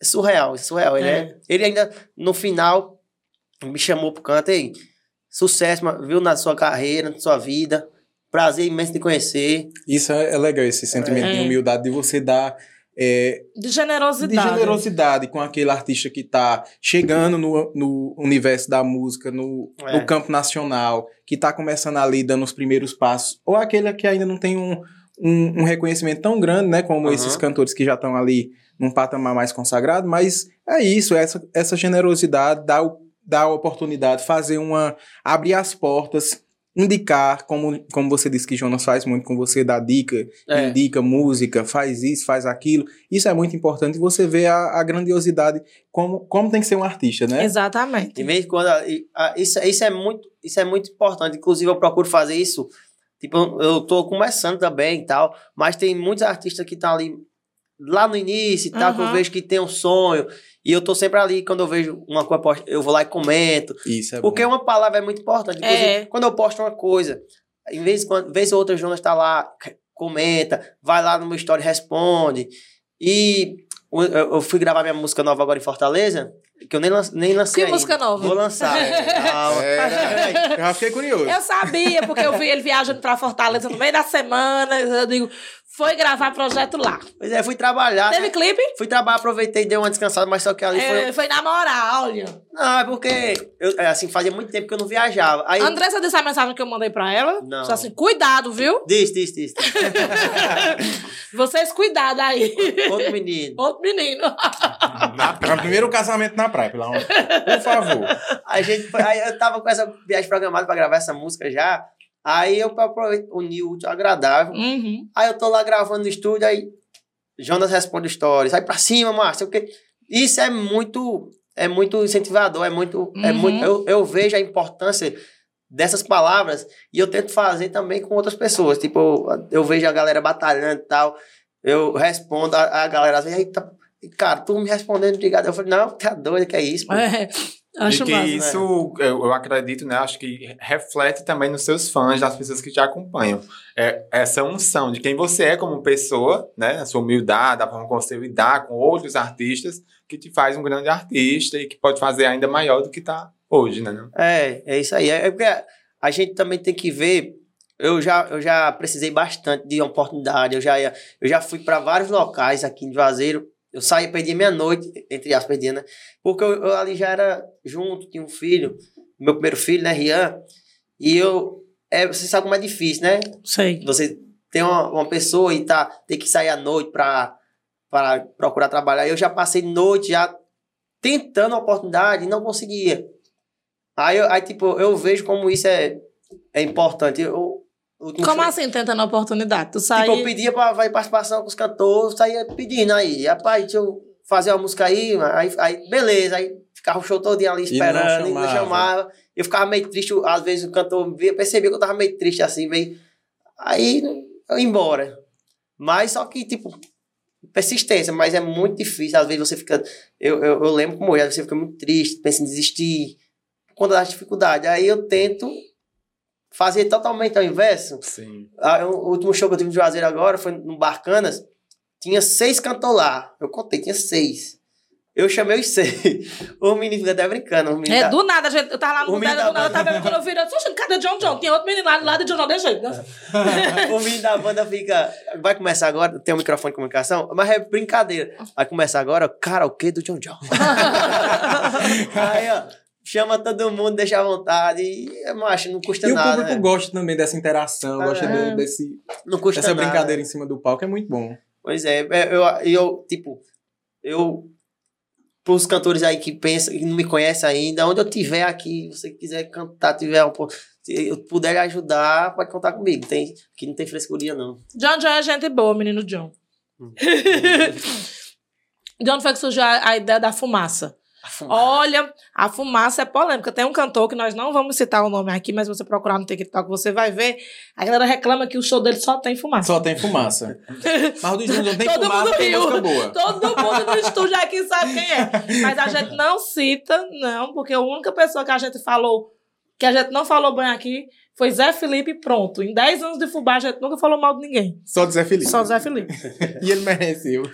D: É surreal, é surreal. Ele,
A: É.
D: é- ele ainda, no final, me chamou pro canto, ei, sucesso, viu, na sua carreira, na sua vida. Prazer imenso de conhecer.
B: Isso é, é legal, esse sentimento
A: É.
B: de humildade, de você dar é,
A: De
B: de
A: generosidade.
B: generosidade com aquele artista que tá chegando no, no universo da música, no,
D: É.
B: no campo nacional, que tá começando ali, dando os primeiros passos, ou aquele que ainda não tem um, um, um reconhecimento tão grande, né, como
D: Aham.
B: esses cantores que já estão ali num patamar mais consagrado, mas é isso, essa, essa generosidade, o, dar a oportunidade, fazer uma. abrir as portas, indicar, como, como você disse que Jonas faz muito com você, dá dica,
D: É.
B: indica música, faz isso, faz aquilo. Isso é muito importante. Você vê a, a grandiosidade, como, como tem que ser um artista, né?
A: Exatamente.
D: De vez em quando, e, a- isso, isso, é muito, isso é muito importante. Inclusive, eu procuro fazer isso. Tipo, eu- tô começando também e tal, mas tem muitos artistas que estão ali lá no início e tal, que eu vejo que tem um sonho. E eu tô sempre ali, quando eu vejo uma coisa, eu vou lá e comento.
B: Isso é
D: Porque
B: bom.
D: uma palavra é muito importante. Inclusive,
A: É.
D: quando eu posto uma coisa, em vez, quando, vez ou outra, Jonas tá lá, comenta, vai lá no meu story, responde. E eu fui gravar minha música nova agora em Fortaleza, que eu nem, lan- nem lancei
A: Que
D: ainda.
A: música nova?
D: Vou lançar. Calma.
B: É, eu já fiquei curioso.
A: Eu sabia, porque eu vi ele viajando pra Fortaleza no meio da semana. Eu digo, foi gravar projeto lá.
D: Pois é, fui trabalhar.
A: Teve clipe?
D: Fui trabalhar, aproveitei, dei uma descansada, mas só que ali foi...
A: É, foi na moral, olha.
D: Não, é porque, eu, é, assim, fazia muito tempo que eu não viajava. Aí,
A: Andressa disse a mensagem que eu mandei pra ela.
D: Não.
A: Disse assim, cuidado, viu?
D: Diz, diz, diz. diz.
A: Vocês cuidado aí.
D: Outro menino.
A: Outro menino.
C: Na
B: o primeiro casamento na praia, pelo amor. Por favor.
D: A gente foi, aí eu tava com essa viagem programada pra gravar essa música já. Aí eu aproveitei unir o útil ao agradável.
A: Uhum.
D: Aí eu tô lá gravando no estúdio, aí Jonas responde stories. Sai pra cima, Márcio. Porque isso é muito, é muito incentivador, é muito. É
A: Uhum.
D: muito eu, eu vejo a importância dessas palavras e eu tento fazer também com outras pessoas. Tipo, eu, eu vejo a galera batalhando e tal. Eu respondo, a, a galera às vezes, "Eita, cara, tu me respondendo, obrigado. Eu falei, não, tá doido, que é isso? pô?"
A: É, acho
C: e que
A: massa.
C: isso, eu, eu acredito, né? Acho que reflete também nos seus fãs, das pessoas que te acompanham. É, essa unção de quem você é como pessoa, né? A sua humildade, a forma como você lidar com outros artistas, que te faz um grande artista e que pode fazer ainda maior do que tá hoje, né?
D: É, é isso aí. É é porque a gente também tem que ver. Eu já, eu já precisei bastante de oportunidade. Eu já, eu já fui para vários locais aqui em Juazeiro. Eu saía, perdia meia-noite, entre aspas, perdia, né? Porque eu, eu ali já era junto, tinha um filho, meu primeiro filho, né, Rian. E eu. É, você sabe como é difícil, né?
A: Sei.
D: Você tem uma, uma pessoa e tá, tem que sair à noite para para procurar trabalhar. Eu já passei noite já tentando a oportunidade e não conseguia. Aí, eu- aí tipo, eu vejo como isso é, é importante. Eu,
A: Como
D: show-
A: assim, tentando a oportunidade? Tu sai...
D: Tipo, eu pedia pra fazer participação com os cantores, saía pedindo aí. Rapaz, deixa eu fazer uma música aí, aí, aí beleza. Aí ficava o show todo dia ali
B: E não
D: esperando, e não
B: chamava.
D: chamava. Eu ficava meio triste, às vezes o cantor via, percebia que eu tava meio triste assim, meio. Aí eu ia embora. Mas só que, tipo, persistência, mas é muito difícil. Às vezes você fica. Eu, eu, eu lembro como hoje, você fica muito triste, pensa em desistir, por conta das dificuldades. Aí eu tento fazer totalmente ao inverso.
C: Sim.
D: Ah, o último show que eu tive em Juazeiro agora foi no Barcanas. Tinha seis cantores lá. Eu contei, tinha seis. Eu chamei os seis. O menino fica até brincando. Menino
A: É,
D: tá-
A: do nada, a gente, eu tava lá no
D: menino
A: do nada,
D: da
A: eu tava vendo quando eu virei, eu disse, "Oxe, cadê John John? Tinha outro menino lá do lado de John John, deixa ele. né?
D: o menino da banda fica. Vai começar agora, tem um microfone de comunicação, mas é brincadeira. Vai começar agora, karaokê do John John. Aí, ó, chama todo mundo, deixa à vontade. E, macho, não custa
B: E o
D: nada.
B: público
D: né?
B: gosta também dessa interação,
D: Ah,
B: gosta
A: é.
B: do- desse,
D: Não custa
B: dessa
D: nada.
B: brincadeira em cima do palco, é muito bom.
D: Pois é, é, eu, eu tipo, eu, pros cantores aí que pensam, que não me conhecem ainda, onde eu tiver aqui, você quiser cantar, tiver um pouco, se eu puder ajudar, pode contar comigo, tem, aqui não tem frescurinha não.
A: John John é gente boa, menino John.
D: Hum.
A: De onde foi que surgiu a, a ideia da fumaça? Olha, a fumaça é polêmica. Tem um cantor que nós não vamos citar o nome aqui, mas você procurar no TikTok, você vai ver. A galera reclama que o show dele só tem fumaça.
B: Só tem fumaça. Mas o do Júnior não tem
A: Todo
B: fumaça,
A: mundo
B: tem
A: riu.
B: música boa.
A: Todo mundo no estúdio aqui sabe quem é. Mas a gente não cita, não, porque a única pessoa que a gente falou, que a gente não falou bem aqui, foi Zé Felipe pronto. Em 10 anos de fubá, a gente nunca falou mal de ninguém.
B: Só do Zé Felipe.
A: Só Zé Felipe.
B: E ele mereceu.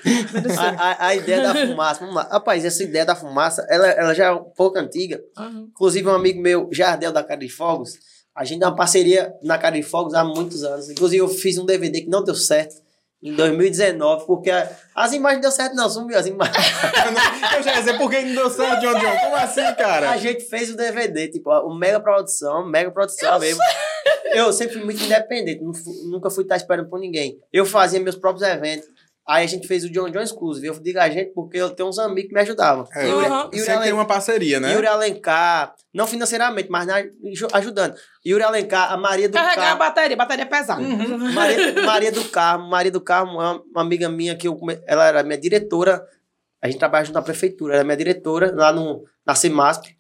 D: A, a, a ideia da fumaça, vamos lá. Rapaz, essa ideia da fumaça, ela, ela já é um pouco antiga.
A: Uhum.
D: Inclusive, um amigo meu, Jardel da Cara de Fogos, a gente tem uma parceria na Cara de Fogos há muitos anos. Inclusive, eu fiz um DVD que não deu certo em 2019, porque a- as imagens deu certo, não, sumiu as imagens.
B: Eu já ia dizer por que não deu certo, John John. Como assim, cara?
D: A gente fez o DVD, tipo, o mega produção, mega produção mesmo. Eu sempre fui muito independente, nunca fui estar esperando por ninguém. Eu fazia meus próprios eventos. Aí a gente fez o John John Exclusive. Eu digo a gente porque eu tenho uns amigos que me ajudavam.
B: É,
A: Uhum.
D: Yuri, Yuri,
B: Sempre tem
D: Alen-
B: uma parceria, né?
D: Yuri Alencar, não financeiramente, mas na- aju- ajudando. Yuri Alencar, a Maria do
A: Carregar a
D: Carmo.
A: bateria, bateria pesada.
D: Maria, Maria do Carmo, Maria do Carmo é uma, amiga minha que eu, ela era minha diretora. A gente trabalha junto na prefeitura, ela é minha diretora lá no, na CEMASP.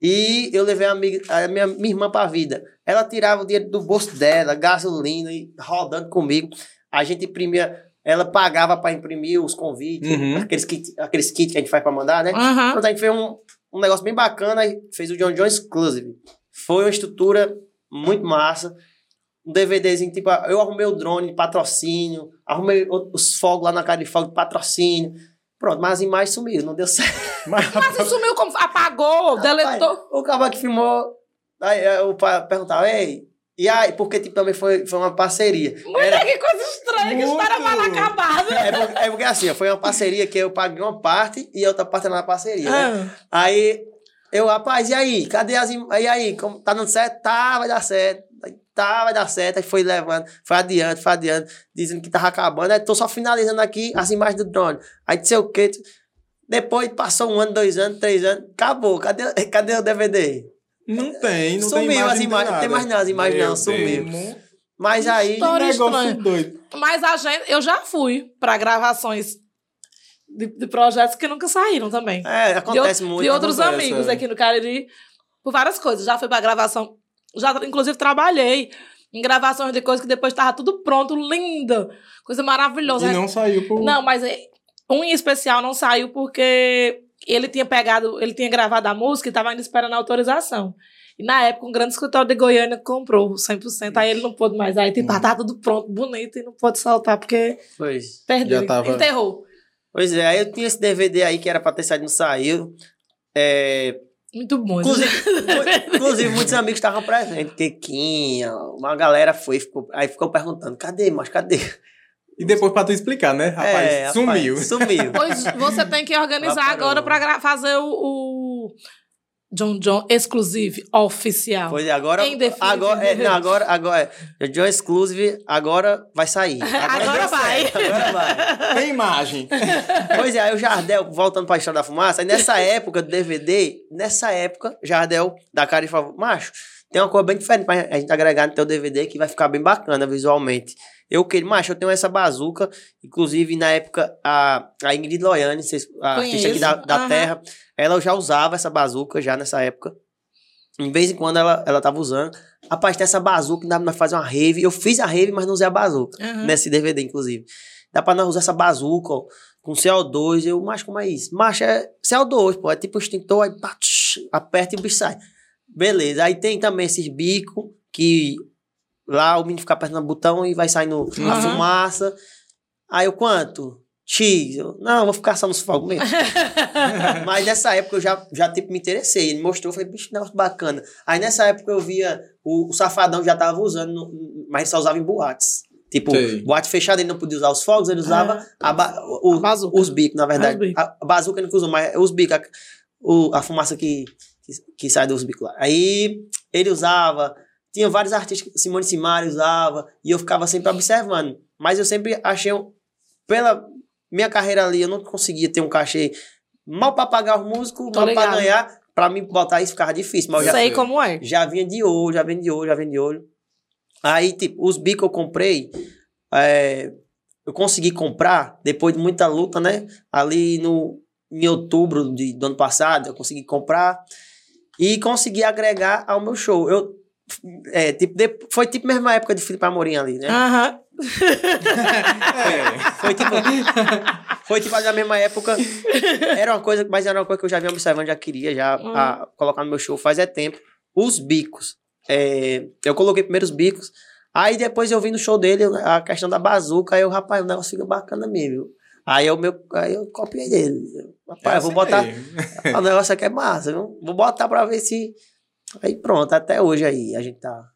D: E eu levei a, amiga, a minha, minha irmã pra vida. Ela tirava o dinheiro do bolso dela, gasolina, e rodando comigo. A gente imprimia, ela pagava para imprimir os convites,
B: Uhum.
D: aqueles, kit, aqueles kits que a gente faz para mandar, né?
A: Aham.
D: Pronto, a gente fez um, um negócio bem bacana e fez o John John Exclusive. Foi uma estrutura muito massa. Um DVDzinho, tipo, eu arrumei o drone de patrocínio, arrumei os fogos lá na cara de fogo de patrocínio. Pronto, mas as imagens sumiram, não deu certo.
B: Mas,
A: Mas sumiu como? Apagou, deletou.
D: Rapaz, o cara que filmou, aí eu perguntava, ei, e aí, porque tipo, também foi, foi uma parceria.
A: Mulher, que coisa estranha, que
B: Muito.
A: história mal acabada.
D: É porque, é porque assim, foi uma parceria que eu paguei uma parte e a outra parte era na parceria, né?
A: Ah.
D: Aí eu, rapaz, e aí? Cadê as. E aí? Como, tá dando certo? Tá, vai dar certo. Tá, vai dar certo. Aí foi levando, foi adiante, foi adiante, dizendo que tava acabando. Aí tô só finalizando aqui as imagens do drone. Aí sei o quê. Depois passou um ano, dois anos, três anos, acabou. Cadê, cadê o DVD?
B: Não tem, não
D: sumiu
B: tem imagem,
D: as imagens, não tem mais nada, as imagens
C: Meu
D: não, sumiu.
C: Deus.
D: Mas aí.
A: História
B: negócio
A: estranha.
B: doido.
A: Mas a gente, eu já fui pra gravações de, de projetos que nunca saíram também.
D: É,
A: de,
D: acontece
A: ou-
D: muito.
A: de outros
B: acontece,
A: amigos
B: é.
A: aqui no Cariri, por várias coisas. Já fui pra gravação, já inclusive trabalhei em gravações de coisas que depois tava tudo pronto, linda, coisa maravilhosa.
B: E não saiu por...
A: Não, mas é- um em especial não saiu porque ele tinha pegado, ele tinha gravado a música e estava ainda esperando a autorização. E na época, um grande escritório de Goiânia comprou 100%, aí ele não pôde mais. Aí, tipo,
B: Uhum.
A: tá tudo pronto, bonito, e não pôde soltar porque
D: Pois.
A: perdeu,
B: Já tava-
A: enterrou.
D: Pois é, aí eu tinha esse DVD aí que era pra ter saído, não saiu. É,
A: Muito bom.
D: Inclusive, mu- inclusive muitos amigos estavam presentes. Quequinha, uma galera foi, ficou, aí ficou perguntando: cadê, mas cadê?
B: E depois pra tu explicar, né? Rapaz,
D: É, rapaz,
B: sumiu.
D: sumiu.
A: Pois você tem que organizar agora pra fazer o, o John John exclusive oficial.
D: Pois é, agora.
A: Em definitivo.
D: Agora, é, não, agora, agora. é, John Exclusive, agora vai sair.
A: Agora
D: deu
A: vai.
D: certo, Agora vai.
B: Tem imagem.
D: Pois é, aí o Jardel, voltando pra história da fumaça, aí nessa época do DVD, nessa época, Jardel da cara e falou: Macho, tem uma coisa bem diferente pra a gente agregar no teu DVD que vai ficar bem bacana visualmente. Eu queria, macho, eu tenho essa bazuca, inclusive na época a, a Ingrid Loiane, a artista aqui da,
A: Conheço,
D: da
A: aham.
D: Terra, ela já usava essa bazuca já nessa época. Em vez em quando ela, ela tava usando. Rapaz, tem essa bazuca, dá pra nós fazer uma rave. Eu fiz a rave, mas não usei a bazuca
A: Aham.
D: nesse DVD, inclusive. Dá pra nós usar essa bazuca, ó, com CO2. Eu, mas como é isso? Mas é CO2, pô. É tipo um extintor, aí pá, tsh, aperta e o bicho sai. Beleza. Aí tem também esses bicos que lá o menino fica apertando o botão e vai saindo a
A: Aham.
D: fumaça. Aí eu, quanto? X. Eu, não, vou ficar só nos fogos mesmo. Mas nessa época eu já, já tipo, me interessei. Ele mostrou, eu falei, bicho, negócio bacana. Aí nessa época eu via o, o Safadão já tava usando, no- mas ele só usava em boates. Tipo,
B: Sei.
D: boate fechada, ele não podia usar os fogos, ele usava a ba- o-
A: A
D: os bicos, na verdade.
A: Bicos.
D: A, a bazuca ele nunca usou, mas os bicos, a, a fumaça que, que, que sai dos bicos lá. Aí ele usava, tinha vários artistas, Simone Simari usava, e eu ficava sempre observando. Mas eu sempre achei, pela minha carreira ali, eu não conseguia ter um cachê mal pra pagar os músicos,
A: Tô
D: mal pra
A: ligado.
D: ganhar. Pra mim botar isso ficava difícil. Mas eu já,
A: Sei como é.
D: já vinha de olho, já vinha de olho, já vinha de olho. Aí, tipo, os bicos eu comprei, é, eu consegui comprar, depois de muita luta, né? Ali no, em outubro de, do ano passado, eu consegui comprar e consegui agregar ao meu show. Eu, é, tipo, de- foi tipo a mesma época de Felipe Amorim ali, né?
A: Aham.
B: É.
D: Foi tipo. foi tipo na mesma época. Era uma coisa, mas era uma coisa que eu já vinha observando, já queria já
A: Uhum.
D: a- colocar no meu show faz é tempo. Os bicos. É, eu coloquei primeiro os bicos. Aí depois eu vi no show dele a questão da bazuca. Aí eu, rapaz, o negócio fica bacana mesmo. viu? Aí eu, meu, aí eu copiei dele. Rapaz, eu vou botar. o negócio aqui é massa, viu? Vou botar pra ver se. Aí pronto, até hoje aí a gente tá.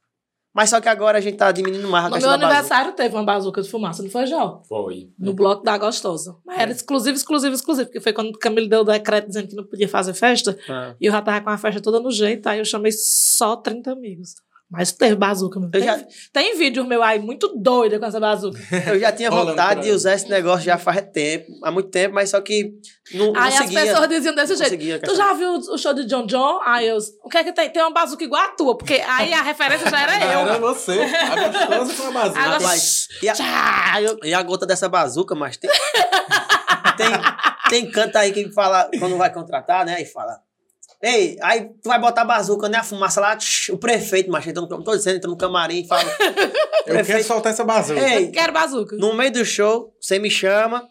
D: Mas só que agora a gente tá diminuindo mais a
A: No meu
D: da bazuca.
A: aniversário teve uma bazuca de fumaça, não foi, Jó?
C: Foi.
A: No bloco da Gostosa. Mas era exclusivo, exclusivo, exclusivo. Porque foi quando o Camilo deu o decreto dizendo que não podia fazer festa.
D: Ah.
A: E eu já tava com a festa toda no jeito. Aí eu chamei só 30 amigos. Mas teve bazuca, meu. Tem,
D: já-
A: tem vídeo meu aí muito doido com essa bazuca.
D: Eu já tinha vontade de usar esse negócio já faz tempo, há muito tempo, mas só que não
A: Aí as
D: conseguia.
A: pessoas diziam desse jeito.
D: conseguia
A: Tu já viu o show de John John? Aí eu, o que é que tem? Tem uma bazuca igual a tua, porque aí a referência já era eu.
B: Era você, a gostosa com a bazuca.
A: Agora-
D: e a, e a gota dessa bazuca, mas tem. tem, tem canto aí que fala, quando vai contratar, né? Aí fala. Ei, aí tu vai botar bazuca, né? A fumaça lá, tch, o prefeito, mas entra no, tô dizendo, entra no camarim e fala.
B: Eu quero soltar essa bazuca.
D: Ei,
A: eu quero bazuca.
D: no meio do show, você me chama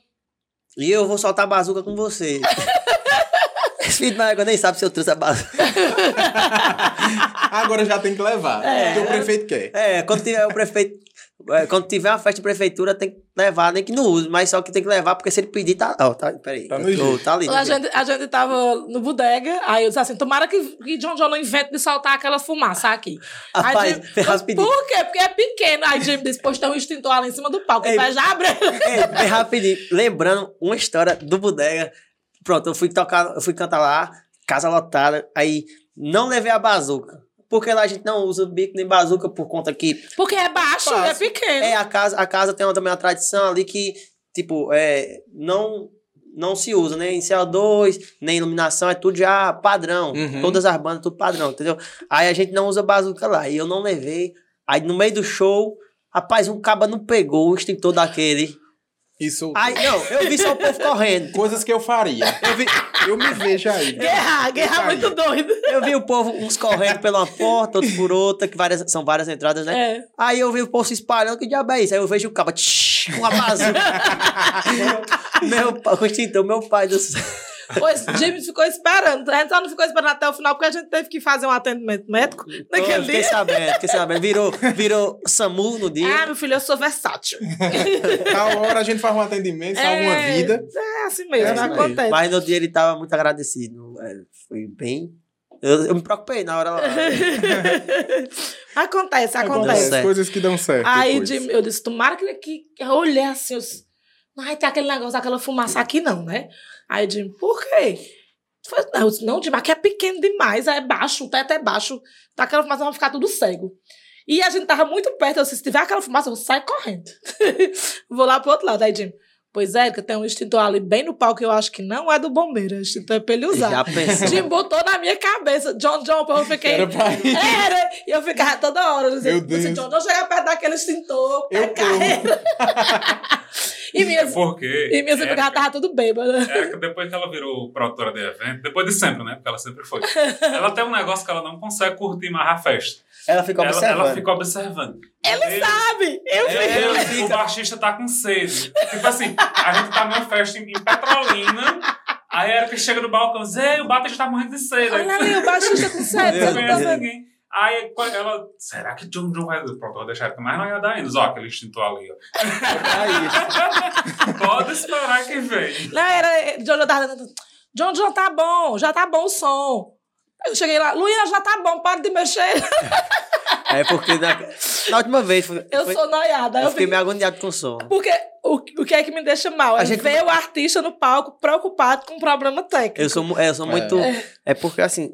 D: e eu vou soltar a bazuca com você. Esse filho égua nem sabe se eu trouxe a bazuca.
B: Agora já tem que levar.
A: É.
B: Porque o prefeito quer.
D: É, quando tiver o prefeito. É, Quando tiver uma festa de prefeitura, tem que levar, nem que não use, mas só que tem que levar, porque se ele pedir, tá. Ó, tá peraí.
B: Tá no
D: tô- tá ali.
A: A gente, a gente tava no bodega, aí eu disse assim, tomara que, que John John não invente de soltar aquela fumaça aqui.
D: Rapaz,
A: Aí Jim-
D: Ferraz pediu.
A: Por quê? Porque é pequeno. Aí Jimmy disse, pois tem um extintor ali em cima do palco. Vai já abrir.
D: Ei, bem rapidinho. Lembrando uma história do Bodega. Pronto, eu fui tocar, eu fui cantar lá, casa lotada, aí não levei a bazuca. Porque lá a gente não usa bico nem bazuca por conta que
A: Porque é baixo,
B: Fácil.
A: é pequeno.
D: é a casa, a casa tem uma, também uma tradição ali que tipo, é, não não se usa nem CO2, nem iluminação, é tudo já padrão.
B: Uhum.
D: Todas as bandas tudo padrão, entendeu? Aí a gente não usa bazuca lá, e eu não levei. Aí no meio do show, rapaz, um caba não pegou o extintor daquele.
B: Isso.
D: Aí, não, eu vi só o povo correndo.
B: Coisas que eu faria. Eu, vi, eu me vejo aí.
A: Guerra, guerra muito doido.
D: Eu vi o povo, uns correndo pela porta, outros por outra, que várias, são várias entradas, né?
A: É.
D: Aí eu vi o povo se espalhando, que diabo é isso? Aí eu vejo o cabo tsh, com a bazuca. meu pai, com o extintor, meu pai do céu.
A: Pois Jimmy ficou esperando. A gente só não ficou esperando até o final, porque a gente teve que fazer um atendimento médico naquele
D: fiquei
A: dia.
D: sabendo, fiquei sabendo. Virou, virou SAMU no dia.
A: Ah, meu filho, eu sou versátil.
B: Na hora a gente faz um atendimento, salva uma
A: É,
B: vida.
A: É assim mesmo,
B: É assim mesmo.
A: acontece.
D: Mas no dia ele tava muito agradecido. é, Foi bem. Eu, eu me preocupei na hora lá.
A: acontece, acontece.
D: certo.
B: Coisas que dão certo.
A: Aí. Jimmy, eu disse, tomara que, que eu olhei assim, eu disse, não vai ter aquele negócio, aquela fumaça aqui não, né? Aí Jimmy, por quê? Eu falei, Não, eu disse, não, Jimmy, aqui é pequeno demais, é baixo, o teto é baixo, tá aquela fumaça vai ficar tudo cego. E a gente tava muito perto, eu disse, se tiver aquela fumaça, eu vou sair correndo. vou lá pro outro lado. Aí Jimmy, pois é, que tem um extintor ali bem no palco que eu acho que não é do bombeiro, o extintor é pra ele usar.
D: Já pensou.
A: Jim botou na minha cabeça. John John, eu fiquei.
B: Era pra ir.
A: Era! E eu ficava toda hora. Eu dizia,
B: Meu Deus.
A: "Você, John John chega perto daquele extintor.
B: Eu
A: pé carreira. e minhas,
E: Porque.
A: e minhas
E: Érica-
A: amigas tava tudo bêbada.
E: Érica, depois que ela virou produtora de evento, depois de sempre, né? Porque ela sempre foi. Ela tem um negócio que ela não consegue curtir mais a festa.
D: Ela ficou
E: Ela,
D: observando.
E: ela fica observando.
A: Ele
E: Ele-
A: sabe! Eu vi.
E: Ele,
D: fica-
E: O baixista tá com sede. Tipo assim, a gente tá numa festa em, em Petrolina, aí a Erika chega no balcão e diz: Ei, o baixista tá morrendo de sede.
A: Olha ali, o baixista com sede.
E: Não
A: tá
E: conhece
A: vendo?
E: ninguém. Aí ela, será que John John vai. Pronto, eu vou deixar Erika mais não ia dar ainda. Ó, aquele extintor ali, ó. Pode esperar que vem.
A: Não, era. John John tava dando. John John tá bom, já tá bom o som. Eu cheguei lá, Luísa, já tá bom, para de mexer.
D: É porque na, na última vez foi,
A: Eu
D: foi-
A: sou noiada.
D: eu
A: Eu
D: fiquei meio agoniado com o som.
A: Porque o, o que é que me deixa mal? É
D: A gente-
A: ver o artista no palco preocupado com um problema técnico.
D: Eu sou, é, eu sou muito. É. porque assim,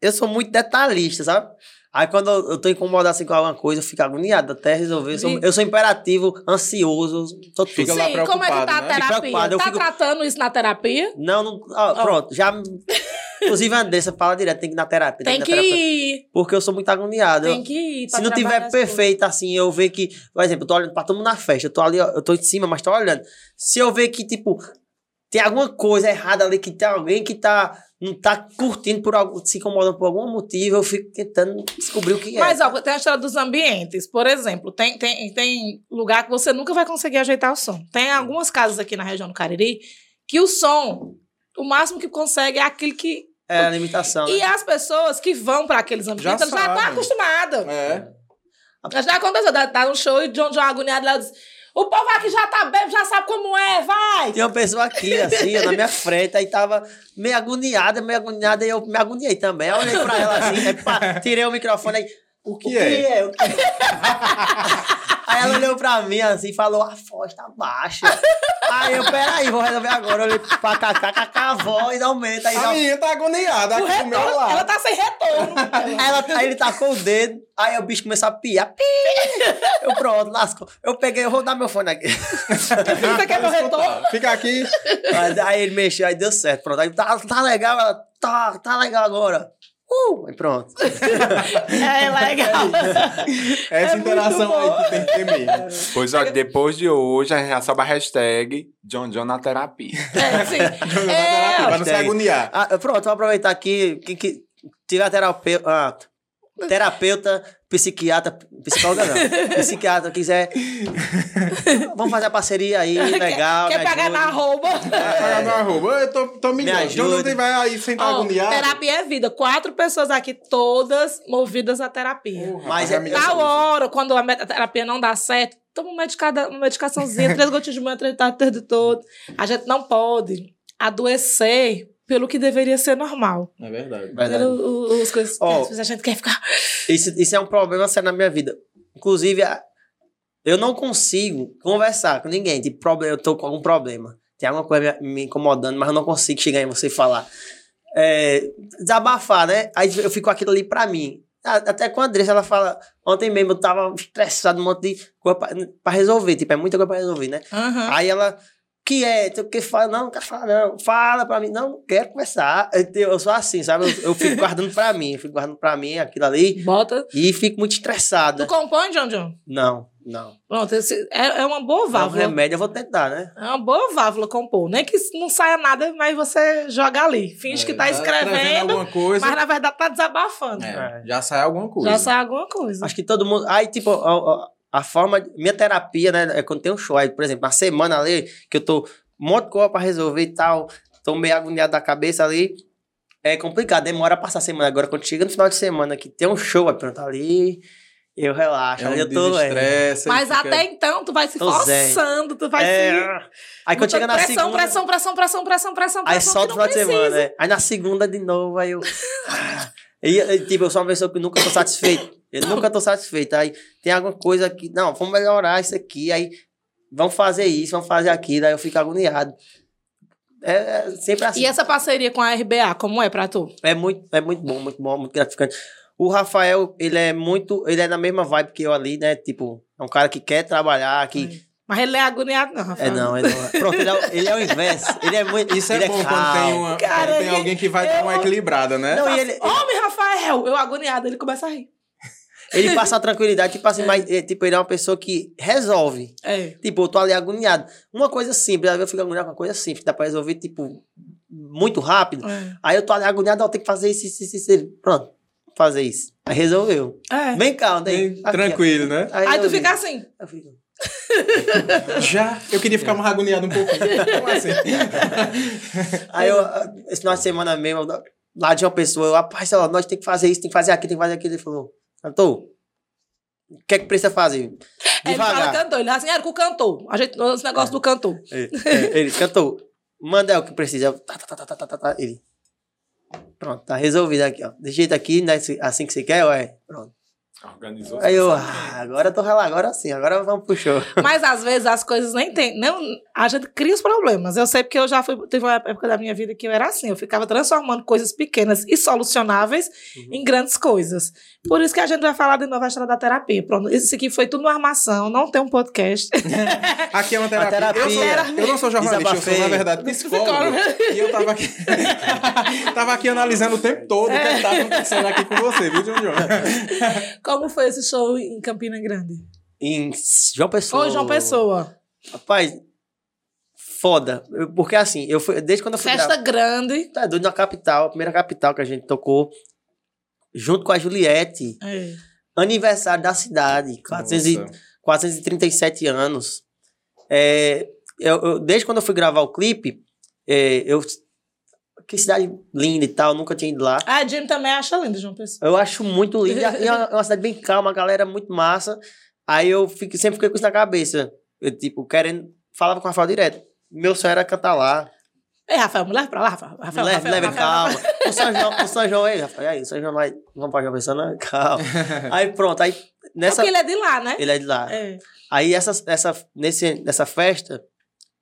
D: eu sou muito detalhista, sabe? Aí quando eu, eu tô incomodado assim com alguma coisa, eu fico agoniado até resolver. Eu sou, eu sou imperativo, ansioso, sou tudo.
B: Fica lá
A: Sim, como é que tá a
B: né?
A: terapia? Tá
D: fico-
A: tratando isso na terapia?
D: Não, não. ó,
A: Ó.
D: Pronto, já. Inclusive a Andressa fala direto, tem que ir na terapia.
A: Tem
D: na
A: que
D: terapia.
A: ir.
D: Porque eu sou muito agoniado.
A: Tem que ir. pra
D: Se não tiver perfeito assim, eu ver que, por exemplo, eu tô olhando pra todo mundo na festa, eu tô ali, ó, eu tô em cima, mas tô olhando. Se eu ver que, tipo, tem alguma coisa errada ali, que tem alguém que tá, não tá curtindo por algum, se incomodando por algum motivo, eu fico tentando descobrir o que é.
A: Mas, ó, tem a história dos ambientes. Por exemplo, tem, tem, tem lugar que você nunca vai conseguir ajeitar o som. Tem algumas casas aqui na região do Cariri que o som, o máximo que consegue é aquele que.
D: É a limitação.
A: E
D: né?
A: as pessoas que vão para aqueles ambientes já,
B: sabem.
A: estão acostumadas.
B: É.
A: Já aconteceu, tá, tá no show e John John agoniado lá diz: O povo aqui já tá bem, já sabe como é, vai!
D: Tinha uma pessoa aqui, assim, na minha frente, aí tava meio agoniada, meio agoniada, e eu me agoniei também. Aí eu olhei pra ela assim, aí, pá, tirei o microfone aí.
B: O que é?
D: O que é? Aí ela olhou pra mim assim e falou: a voz tá baixa. aí eu, peraí, vou resolver agora. Eu olhei pra Cacá, Cacá, a voz aumenta. Aí,
B: A menina tá agoniada
A: O
B: aqui do meu
A: retorno,
B: lado.
A: ela tá sem retorno.
D: Aí, ela- aí ele tacou o dedo, aí o bicho começou a piar. Pi! Eu pronto, lascou. Eu peguei, eu vou dar meu fone aqui.
A: Você quer meu retorno?
B: Fica aqui.
D: Aí, aí ele mexeu, aí deu certo. Pronto, aí tá, tá legal, ela tá, tá legal agora. Uh! Aí pronto.
A: É legal.
B: Essa
A: É muito
B: interação
A: bom.
B: aí que tem que ter mesmo.
C: Pois ó, depois de hoje, a gente já sobe a hashtag John John na terapia.
A: É, sim.
B: Pra
A: É,
B: não se agoniar.
D: Ah, pronto, vou aproveitar aqui. Quem que tiver terapeuta, ah, terapeuta, psiquiatra, psicóloga não, psiquiatra quiser, vamos fazer a parceria aí, legal.
A: quer
D: me
A: pagar
D: ajude.
A: na arroba?
B: Pagar no arroba. Eu tô, tô
D: Me ajude.
B: Jonathan vai aí sem estar
A: Ó,
B: agoniado.
A: terapia é vida. Quatro pessoas aqui, todas movidas à terapia.
B: Porra,
D: Mas é-.
A: Tal hora, quando a terapia não dá certo, toma uma, medicada, uma medicaçãozinha, três gotinhas de manhã, três de tarde, todo. A gente não pode adoecer pelo que deveria ser normal.
B: É verdade.
D: Verdade.
A: Pelas coisas que
D: Ó.
A: às vezes a gente quer ficar.
D: Isso, isso é um problema sério na minha vida. Inclusive, eu não consigo conversar com ninguém. Tipo, problema, eu tô com algum problema. Tem alguma coisa me, me incomodando, mas eu não consigo chegar em você e falar. É, desabafar, né? Aí eu fico com aquilo ali pra mim. Até com a Andressa, ela fala. Ontem mesmo eu tava estressado, um monte de coisa pra, pra resolver. Tipo, é muita coisa pra resolver, né?
A: Aham.
D: Aí ela, que é? Tu que fala? Não, não quero falar, não. Fala pra mim. Não, não quero conversar. Eu, eu sou assim, sabe? Eu, eu fico guardando pra mim. Eu fico guardando pra mim aquilo ali.
A: Bota.
D: E fico muito
A: Tu
D: estressada.
A: compõe, John John?
D: Não, não.
A: Pronto, esse é, é uma boa
D: É um
A: válvula.
D: remédio, eu vou tentar, né?
A: É uma boa válvula compor. Nem que não saia nada, mas você joga ali. Finge que tá escrevendo,
B: alguma coisa.
A: mas na verdade tá desabafando.
B: É, já sai alguma coisa.
A: Já sai alguma coisa.
D: Acho que todo mundo. Aí, tipo, a, a- a forma. Minha terapia, né? É quando tem um show. Aí, por exemplo, uma semana ali, que eu tô um monte de coisa pra resolver e tal. Tô meio agoniado da cabeça ali. É complicado, demora a passar a semana. Agora, quando chega no final de semana que tem um show, aí pronto, ali. Eu relaxo.
B: É um
D: eu tô. É,
B: desestresse,
A: Mas
B: fica-
A: até então, tu vai se
D: Tô zen.
A: forçando, tu vai
D: é,
A: se.
D: Aí quando chega na
A: pressão,
D: segunda.
A: pressão, pressão, pressão, pressão, pressão,
D: Aí
A: pressão.
D: solta
A: que
D: o final de semana, né? Aí na segunda de novo, aí eu. E, tipo, eu sou uma pessoa que nunca tô satisfeito. Eu nunca tô satisfeito. Aí tem alguma coisa que. Não, vamos melhorar isso aqui. Aí vamos fazer isso, vamos fazer aquilo. Aí eu fico agoniado. É, é sempre assim.
A: E essa parceria com a RBA, como é pra tu?
D: É muito, é muito bom, muito bom, muito gratificante. O Rafael, ele é muito. Ele é na mesma vibe que eu ali, né? Tipo, é um cara que quer trabalhar, que.
A: Mas ele não é agoniado, não, Rafael.
D: É, não, é não. Pronto, ele é, ele é o inverso. Ele é muito.
B: Isso é
D: ele
B: bom quando
D: calmo.
B: tem, uma,
A: Cara,
B: quando tem
A: ele-
B: alguém que vai dar uma
A: eu-
B: equilibrada, né?
D: Não, e ele,
A: Homem, Rafael! Eu agoniado, ele começa a rir.
D: Ele passa a tranquilidade, tipo assim, mas é, tipo, ele é uma pessoa que resolve.
A: É.
D: Tipo, eu tô ali agoniado. Uma coisa simples, às vezes eu fico agoniado com uma coisa simples, dá pra resolver, tipo, muito rápido.
A: É.
D: Aí eu tô ali agoniado, ó, tem que fazer isso, isso, isso, isso. Pronto, fazer isso. Aí resolveu.
A: É.
D: Vem cá, tem.
B: Bem
D: Aqui,
B: tranquilo, né?
A: Aí tu
D: resolvi.
A: fica assim.
D: Eu fico.
B: Já. Eu queria ficar mais agoniado um pouquinho. Como assim?
D: Aí eu, esse final de semana mesmo, lá de uma pessoa, eu, rapaz, ó, nós tem que fazer isso, tem que fazer aquilo, tem que fazer aquilo. Ele falou, cantor, o que é que precisa fazer?
A: Aí ele fala
D: Devagar.
A: cantor. Ele fala assim, era com o cantor. A gente, esse negócio do cantor.
D: É, é, ele cantou. Manda é o que precisa. Tá, tá, tá, tá, tá, tá, tá. Ele. Pronto, tá resolvido aqui, ó. Desse jeito aqui, né, assim que você quer, ué. Pronto.
C: Organizou.
D: Aí eu, ah, agora eu tô relando, agora sim, agora vamos pro show.
A: Mas às vezes as coisas nem tem. Não, a gente cria os problemas. Eu sei porque eu já fui. Teve uma época da minha vida que eu era assim. Eu ficava transformando coisas pequenas e solucionáveis em grandes coisas. Por isso que a gente vai falar de novo a história da terapia. Pronto, isso aqui foi tudo uma armação, não tem um podcast.
B: Aqui é uma terapia.
D: terapia.
B: Eu, sou, eu não sou jornalista, eu sou,
D: Desabafei.
B: na verdade, psicólogo. e eu tava aqui, tava aqui analisando o tempo todo o que tá acontecendo aqui com você, viu, John John?
A: Como foi esse show em Campina Grande?
D: Em João Pessoa.
A: Ô, João Pessoa.
D: Rapaz, foda. Eu- porque assim, eu fui, desde quando eu fui
A: Festa grande.
D: Tá doido na capital, a primeira capital que a gente tocou, junto com a Juliette.
A: É.
D: Aniversário da cidade, 400 e-
B: Nossa.
D: 437 anos. É, eu, eu- desde quando eu fui gravar o clipe, é, eu. Que cidade linda e tal, nunca tinha ido lá.
A: Ah, a Jimmy também acha lindo, João Pessoa.
D: Eu acho muito linda. E é uma, é uma cidade bem calma, a galera é muito massa. Aí eu fico, sempre fiquei com isso na cabeça. Eu, tipo, querendo. Falava com o Rafael direto. Meu sonho era cantar lá.
A: Ei, Rafael, me leva pra lá, Rafael. Rafael,
D: leve,
A: Rafael,
D: leve,
A: Rafael,
D: calma.
A: Rafael.
D: O São João, o São João, aí, Rafael, aí, o São João vai. Vamos pra João Pessoa, não? Calma. Aí pronto, aí nessa.
A: Porque ele é de lá, né?
D: Ele é de lá.
A: É.
D: Aí essa, essa, nesse, nessa festa,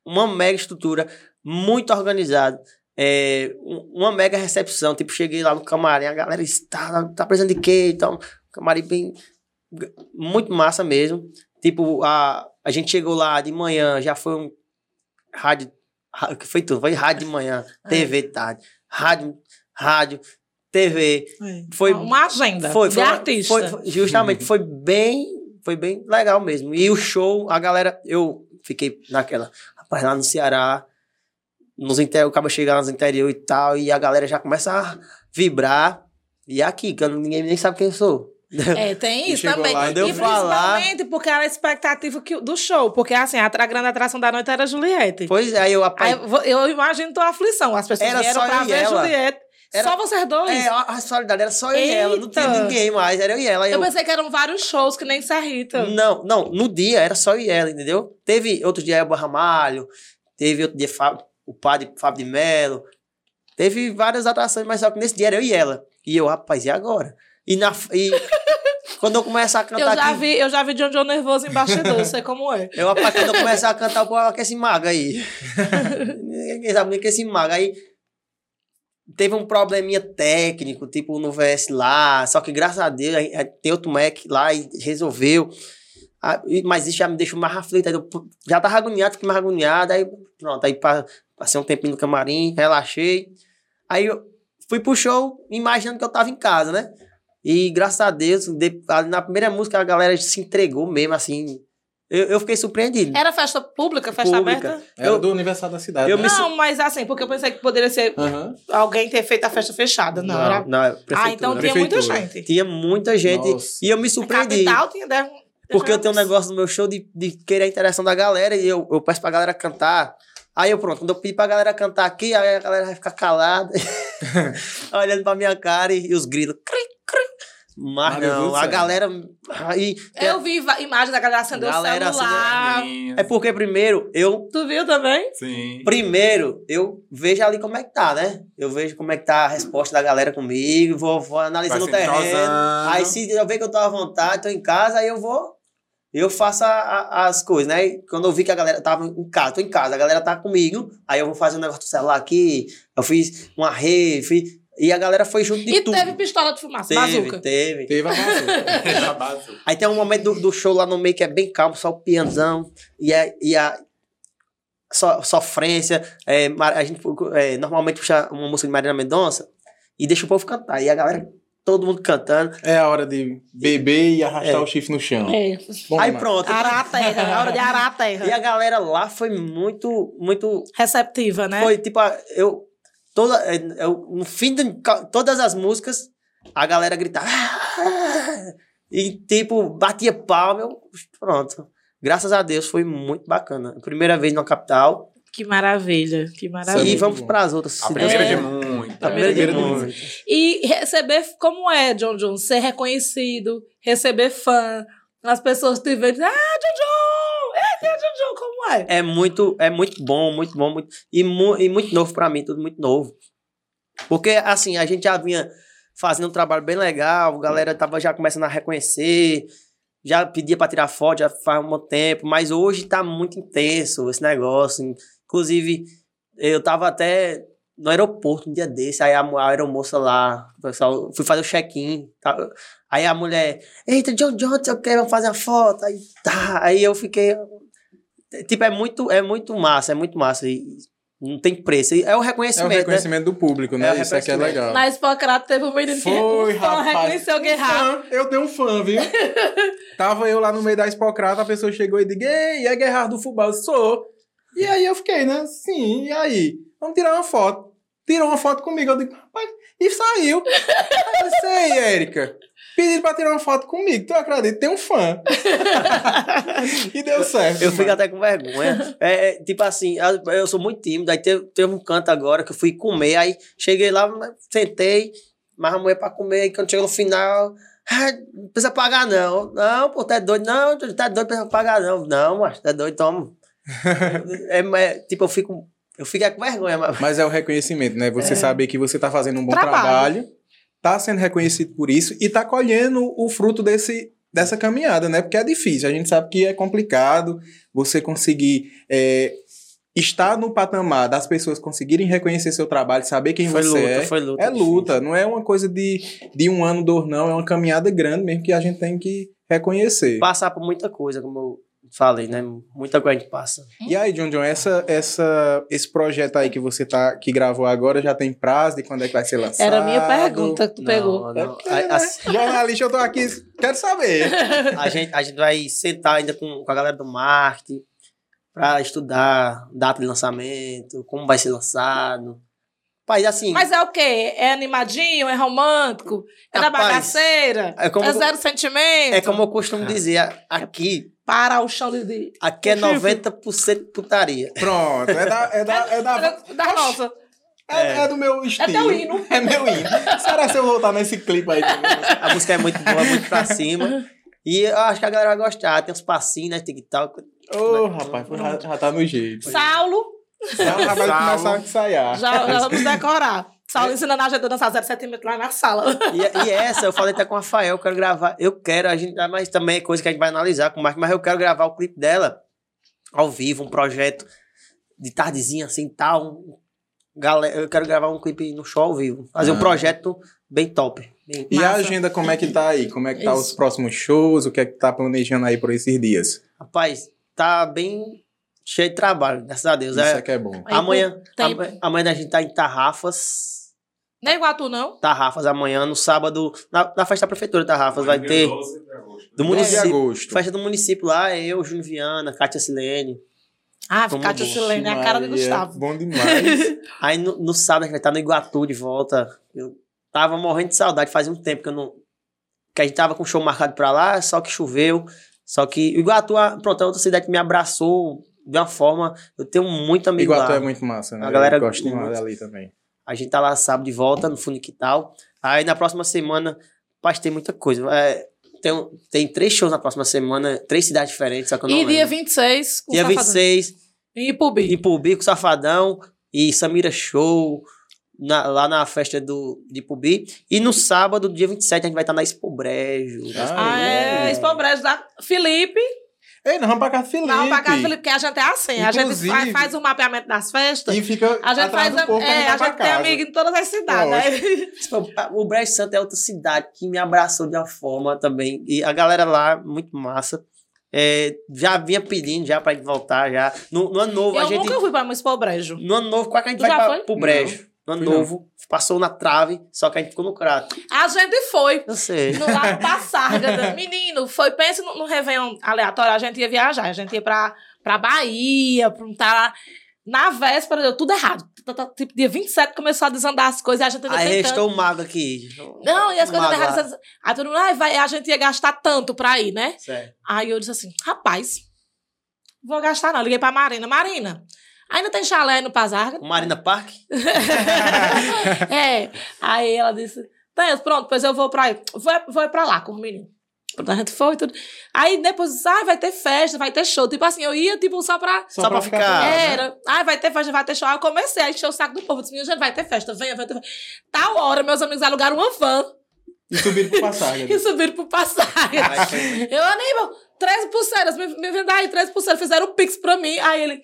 D: uma mega estrutura, muito organizada. É, um- uma mega recepção. Tipo, cheguei lá no camarim, a galera está, tá precisando de quê? Então, camarim bem. Muito massa mesmo. Tipo, a, a gente chegou lá de manhã, já foi um rádio. que Foi tudo, foi rádio de manhã, TV de tarde, rádio, rádio, TV. Foi,
A: Uma agenda
D: foi,
A: de
D: foi uma-
A: artista.
D: foi- foi- justamente, foi bem, foi bem legal mesmo. E o show, a galera, eu fiquei naquela, rapaz, lá no Ceará, nos interior, acaba chegando nos interior e tal, e a galera já começa a vibrar. E aqui, que eu ninguém nem sabe quem eu sou.
A: É, tem isso também.
B: lá
A: e
B: e deu
D: falar.
A: principalmente porque era a expectativa que, do show. Porque, assim, a, a grande atração da noite era a Juliette.
D: Pois é, aí eu
A: Aí, eu imagino tua aflição. As pessoas
D: Era
A: vieram pra ver
D: ela.
A: Juliette.
D: Era-
A: Só vocês dois.
D: é, a, a solidariedade era só eu e ela, não tinha
A: Eita.
D: ninguém mais, era eu e ela.
A: eu
D: eu-
A: pensei que eram vários shows, que nem Sarrita.
D: Não, não, no dia era só eu e ela, entendeu? Teve outro dia Elba Ramalho, teve outro dia Fábio- o padre Fábio de Mello, teve várias atrações, mas só que nesse dia era eu e ela. E eu, rapaz, e agora? E, na, e quando eu começar a
A: Eu
D: cantar
A: já
D: aqui,
A: vi, eu já vi John John nervoso em bastidor, sei como é.
D: eu, rapaz, quando eu começar a cantar, o povo, que esse mago aí. Ninguém sabe nem que esse mago. Aí teve um probleminha técnico, tipo no VS lá, só que graças a Deus tem outro Mac lá e resolveu. Ah, mas isso já me deixou mais aflito. aí eu já tava agoniado, fiquei mais agoniado. Aí pronto, aí pa- passei um tempinho no camarim, relaxei. Aí eu fui pro show imaginando que eu tava em casa, né? E graças a Deus, de- ali na primeira música a galera se entregou mesmo, assim. Eu, eu fiquei surpreendido.
A: Era festa pública, festa
D: Pública.
A: aberta?
B: Era
D: Eu-
B: do aniversário da cidade.
D: eu
B: né?
A: Não, mas assim, porque eu pensei que poderia ser
B: Aham.
A: alguém ter feito a festa fechada. Não, era.
D: não, é
A: Ah,
D: prefeitura.
A: então tinha muita gente.
D: Tinha muita gente.
B: Nossa.
D: E eu me
A: A
D: surpreendi.
A: capital tinha
D: Porque eu tenho um negócio no meu show de, de querer a interação da galera e eu, eu peço pra galera cantar. Aí eu, pronto, quando eu pedir pra galera cantar aqui, aí a galera vai ficar calada, olhando pra minha cara e, e os grilos. Cri. Mas não, a galera. Aí,
A: Eu vi va- imagens da galera
D: Galera
A: o celular.
D: é porque primeiro, eu.
A: Tu viu também?
C: Sim.
D: Primeiro, eu vejo ali como é que tá, né? Eu vejo como é que tá a resposta da galera comigo, vou, vou analisando o terreno. Aí se eu ver que eu tô à vontade, tô em casa, aí eu vou. Eu faço a- a- as coisas, né? E quando eu vi que a galera tava em casa, tô em casa, a galera tá comigo, aí eu vou fazer um negócio do celular aqui, eu fiz uma rede, fiz, e a galera foi junto de
A: E
D: tudo.
A: teve pistola de fumaça,
D: teve,
A: bazuca.
D: teve.
B: Teve a bazuca.
D: Aí tem um momento do, do show lá no meio que é bem calmo, só o pianzão e a, e a so- sofrência. É, a gente é, normalmente puxa uma música de Marina Mendonça e deixa o povo cantar. E a galera, todo mundo cantando.
B: É a hora de beber e arrastar
D: É.
B: o chifre no chão.
A: É.
B: Bom
D: aí
B: demais.
D: pronto.
A: Arar a terra, é hora de arar a
D: E a
A: terra.
D: galera lá foi muito, muito.
A: Receptiva, né?
D: Foi tipo, a- eu. Toda, é, eu, no fim de todas as músicas, a galera gritava. "Ah!" E tipo, batia palma. Eu, pronto. Graças a Deus foi muito bacana. Primeira vez na capital.
A: Que maravilha, que
B: é
A: maravilha.
D: e vamos
B: bom.
D: para as outras.
C: A
D: se
C: primeira
D: Deus
C: de muito.
D: A primeira de
B: primeira de
D: muito.
A: E receber, como é, John John? Ser reconhecido, receber fã, as pessoas te verem, ah, John John! Como é?
D: É muito, é muito bom, muito bom, muito, e, mu, e muito novo pra mim, tudo muito novo. Porque, assim, a gente já vinha fazendo um trabalho bem legal, a galera tava já começando a reconhecer, já pedia pra tirar foto, já faz um tempo, mas hoje tá muito intenso esse negócio. Inclusive, eu tava até no aeroporto um dia desse, aí a, a aeromoça lá, pessoal, fui fazer o check-in, tá? aí a mulher, eita, John John, não sei o que, vamos fazer a foto, aí tá, aí eu fiquei, tipo, é muito, é muito massa, é muito massa, e não tem preço, é o
B: É o
D: reconhecimento, né?
B: reconhecimento do público, né?
D: É
B: Isso aqui é
D: reconhecimento.
B: legal.
A: Na Hipocrata teve um menino que
B: Foi,
A: um fã
B: rapaz.
A: reconheceu o Guerrado.
B: Fã, eu tenho um fã, viu? Tava eu lá no meio da Hipocrata, a pessoa chegou e disse, Ei, é Guerrado do Fubá? Eu sou. E aí eu fiquei, né? Sim, e aí? Vamos tirar uma foto. Tirou uma foto comigo. Eu digo, rapaz, e saiu. Aí eu disse, ei, Érica, pediram pra tirar uma foto comigo. Tu acredita? Tem um fã. e deu certo.
D: Eu fico
B: mano.
D: até com vergonha. É, é, tipo assim, eu, eu sou muito tímido. Aí teve, teve um canto agora que eu fui comer. Aí cheguei lá, sentei, mas a mulher pra comer. Aí quando chegou no final, ah, não precisa pagar não. Não, pô, tá doido. Não, tá doido, não precisa pagar não. Não, mas tá doido, toma. é, é, tipo, eu fico, eu fico é com vergonha. Mas...
B: Mas é o reconhecimento, né? Você saber que você tá fazendo um bom
A: Trabalho.
B: trabalho, tá sendo reconhecido por isso e tá colhendo o fruto desse dessa caminhada, né? Porque é difícil, a gente sabe que é complicado você conseguir é, estar no patamar das pessoas conseguirem reconhecer seu trabalho, saber quem
D: Foi
B: você
D: luta,
B: é.
D: foi luta.
B: É luta, não é uma coisa de, de um ano, dois, não. É uma caminhada grande mesmo que a gente tem que reconhecer.
D: Passar por muita coisa, como falei, né? Muita coisa a gente passa.
B: E aí, John John, essa, essa, esse projeto aí que você tá, que gravou agora já tem prazo de quando é que vai ser lançado?
A: Era a minha pergunta que tu pegou.
D: Não, não.
B: É porque,
D: A,
B: né?
D: a-
B: Jornalista, eu tô aqui, quero saber.
D: a gente, a gente vai sentar ainda com, com a galera do marketing pra estudar data de lançamento, como vai ser lançado. Pai, assim,
A: Mas é o quê? É animadinho? É romântico? É da
D: Rapaz,
A: bagaceira?
D: é como-
A: é zero sentimento?
D: é como eu costumo dizer, a- aqui,
A: Para o chão de...
D: aqui é
A: O chifre.
D: 90% putaria.
B: Pronto, é da. É, da, é, da,
A: É da nossa.
B: é, é do meu estilo.
A: teu hino.
B: É meu hino. Será se eu voltar nesse clipe aí? também?
D: A música é muito boa, muito pra cima. E eu acho que a galera vai gostar. Tem uns passinhos, né? TikTok.
B: Ô, rapaz, já, já tá no jeito.
A: Saulo,
B: Já vai começar a ensaiar.
A: já, já vamos decorar. Saulo ensinando a gente a dançar 0 centímetros lá na sala.
D: E, e essa, eu falei até com o Rafael, eu quero gravar. Eu quero, a gente, mas também é coisa que a gente vai analisar com o Marco, mas eu quero gravar o clipe dela ao vivo, um projeto de tardezinha assim tal. Um, galera, eu quero gravar um clipe no show ao vivo. Fazer
B: Ah.
D: um projeto bem top. bem-
B: E a
A: Massa.
B: agenda, como é que tá aí? Como é que tá
A: Isso.
B: os próximos shows? O que é que tá planejando aí por esses dias?
D: Rapaz, tá bem cheio de trabalho, graças a Deus.
B: Isso
D: É,
B: é que é bom.
D: Amanhã,
A: tem-
D: amanhã, a gente tá em Tarrafas.
A: Nem igual tu, não?
D: Tarrafas amanhã, no sábado, na, na festa da prefeitura de Tarrafas, vai ter do
B: 10 de
D: município.
B: agosto.
D: Festa do município lá, é eu, Júnior Viana, Kátia Silene.
A: Ah, Cátia. Silene, é a cara do Gustavo.
B: Bom demais.
D: Aí no, no sábado a gente vai estar no Iguatu de volta. Eu tava morrendo de saudade, fazia um tempo que eu não. Que a gente tava com o show marcado pra lá, só que choveu. Só que o Iguatu, pronto, é outra cidade que me abraçou de uma forma. Eu tenho muito amigo
B: Iguatu
D: lá.
B: é muito massa, né?
D: A galera
B: Eu gosto demais
D: muito.
B: ali também.
D: A gente tá lá sábado de volta, no Funiquital. Aí na próxima semana, rapaz, tem muita coisa. É, tem, tem três shows na próxima semana, três cidades diferentes, só que eu não
A: E
D: lembro.
A: dia 26, com
D: Dia
A: Safadão.
D: 26,
A: E Pubi.
D: Ipubi com Safadão e Samira Show na- lá na festa do, de Ipubi. E no sábado, dia 27, a gente vai estar na Expo Brejo.
B: Ah,
A: Ah, é,
B: é.
A: Expo Brejo da Felipe.
B: Ei, nós vamos pra casa do Felipe.
A: Não, pra casa do Felipe, porque a gente é assim. A gente
B: Inclusive-
A: faz, o mapeamento das festas.
B: E fica
A: A gente
B: atrás
A: faz.
B: do povo
A: é, a gente tem amigo em todas as cidades. né?
D: O Brejo Santo é outra cidade que me abraçou de uma forma também. E a galera lá, muito massa. É, já vinha pedindo já pra gente voltar já. No, no ano novo, a
A: Eu
D: gente.
A: nunca fui pra Expo Brejo.
D: No ano novo, qual que a gente
A: Tu
D: vai pra,
A: foi?
D: pro Brejo? No ano novo, passou na trave, só que a gente ficou no crato.
A: A gente foi.
D: Eu sei.
A: No lado da Sárgada. Menino, foi, pense no, no Réveillon aleatório, a gente ia viajar, a gente ia pra, pra Bahia, pra um tá lá. Na véspera, deu tudo errado. Tá- tá- Tipo, dia 27 começou a desandar as coisas e a gente ainda
D: Aí
A: tentando.
D: restou o mago aqui.
A: Não, e as
D: O
A: coisas erradas. Aí todo mundo, ai, vai, a gente ia gastar tanto pra ir, né?
D: Certo.
A: Aí eu disse assim, rapaz, vou gastar não. Liguei pra Marina. Marina, ainda tem chalé no Pazarga?
D: O Marina Park?
A: é. Aí ela disse, eu, pronto, pois eu vou pra aí. Vou, vou pra lá com os meninos. Pronto, a gente foi e tudo. Aí depois disse, ah, vai ter festa, vai ter show. Tipo assim, eu ia, tipo, só pra...
D: Só pra ficar.
B: né?
A: Era. Ah, vai ter festa, vai ter show. Aí eu comecei a encher o saco do povo. Eu Disse, minha gente, vai ter festa, venha, vai ter festa. Tal hora, meus amigos alugaram uma van
B: E subiram pro passagem.
A: e subiram pro passagem.
D: Foi-
A: Eu, Aníbal, 13 pulseiras, me, me venda aí 13 pulseiras. Fizeram o pix pra mim. Aí ele,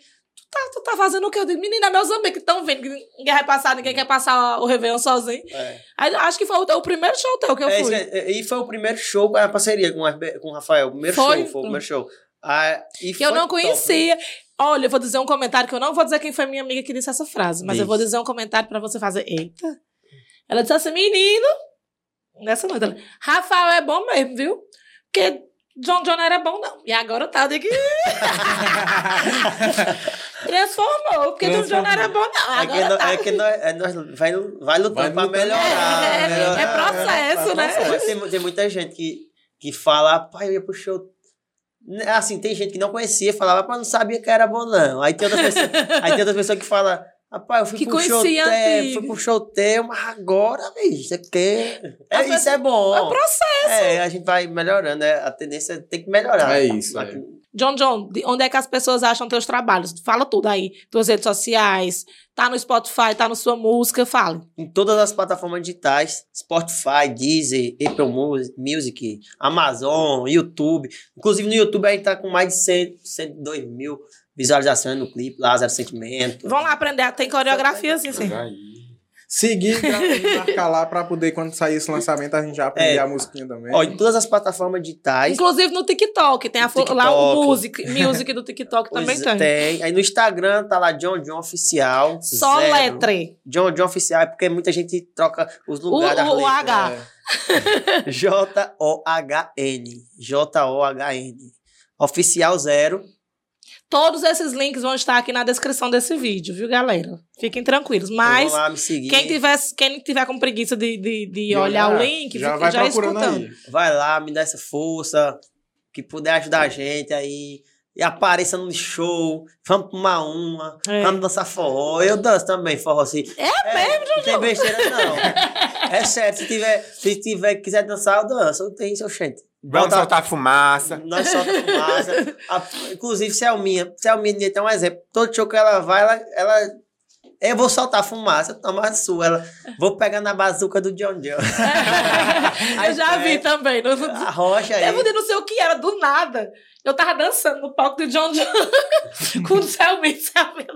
A: tá, tu tá fazendo o quê? Eu digo, menina, meus amigos que estão vendo, que ninguém vai passar, ninguém quer passar o Réveillon sozinho.
D: É.
A: Aí, acho que foi o, o primeiro show teu que eu
D: É, isso
A: fui.
D: é- e foi o primeiro show a parceria com, o RB com o Rafael. O primeiro
A: Foi?
D: show, foi o primeiro show. Ah, e
A: que eu não
D: top.
A: conhecia. Olha, eu vou dizer um comentário que eu não vou dizer quem foi minha amiga que disse essa frase, mas eu
D: Diz.
A: vou dizer um comentário pra você fazer. Eita. Ela disse assim, menino, nessa noite, ela, Rafael é bom mesmo, viu? Porque John John era bom, não. E agora tá de que. Transformou, porque John John não era bom, não.
D: É que,
A: Agora tá.
D: é que nós, é, nós vai, vai lutando
B: Vai
D: pra melhorar.
A: É,
D: melhorar.
A: é processo, né?
D: Mas Tem, tem muita gente que, que fala, pai, eu ia pro show. Né, Assim, tem gente que não conhecia, falava, mas não sabia que era bom, não. Aí tem outras pessoas, aí tem outras pessoas que falam, rapaz, eu fui
A: Que
D: pro show
A: conhecia
D: teu,
A: antigo.
D: fui pro show teu, mas agora, bicho, isso aqui. É, isso é bom.
A: É processo.
D: É, a gente vai melhorando, né? A tendência tem que melhorar.
B: É isso,
D: Aqui-
A: John John, de onde é que as pessoas acham teus trabalhos? Fala tudo aí. Tuas redes sociais, tá no Spotify, tá na sua música, fala.
D: Em todas as plataformas digitais, Spotify, Deezer, Apple Mu- Music, Amazon, YouTube. Inclusive no YouTube a gente tá com mais de 100, 102 mil visualizações no clipe, lá, Zero Sentimento.
A: Vão lá aprender, tem coreografia assim, sim.
B: Seguir e marcar lá pra poder, quando sair esse lançamento, a gente já aprender
D: É.
B: a musiquinha também.
D: Ó, em todas as plataformas digitais.
A: Inclusive no TikTok, tem a fo- lá o
D: TikTok.
A: music, music do TikTok também
D: Pois
A: tem.
D: Aí no Instagram tá lá John John Oficial.
A: Só
D: zero.
A: letre.
D: John John Oficial é porque muita gente troca os
A: O,
D: lugares
A: o, o
D: letras.
A: H.
B: É.
D: J-O-H-N. J-O-H-N. Oficial zero.
A: Todos esses links vão estar aqui na descrição desse vídeo, viu, galera? Fiquem tranquilos. Mas
D: lá me seguir.
A: quem tiver, quem tiver com preguiça de, de, de olhar
B: olhar,
A: o link,
B: já
A: fica
B: vai
A: já
B: procurando
A: escutando.
B: aí.
D: Vai lá, me dá essa força. Que puder ajudar a gente aí. E apareça no show. Vamos tomar uma.
A: É.
D: Vamos dançar forró. Eu danço também forró assim.
A: É
D: mesmo, Não tem besteira, não. é sério. Se tiver, se tiver, quiser dançar, eu danço. Eu tenho seu gente.
C: Vamos
D: Bota-
C: soltar fumaça.
D: Nós solta fumaça. A- inclusive, Selminha. Selminha tem um exemplo. Todo show que ela vai, ela. ela eu vou soltar fumaça, toma a sua. Ela, vou pegar na bazuca do John John. Aí
A: Eu já vi também. Não,
D: A rocha aí.
A: eu não sei o que era, do nada. Eu tava dançando no palco do John John com o Selmin, Selmin.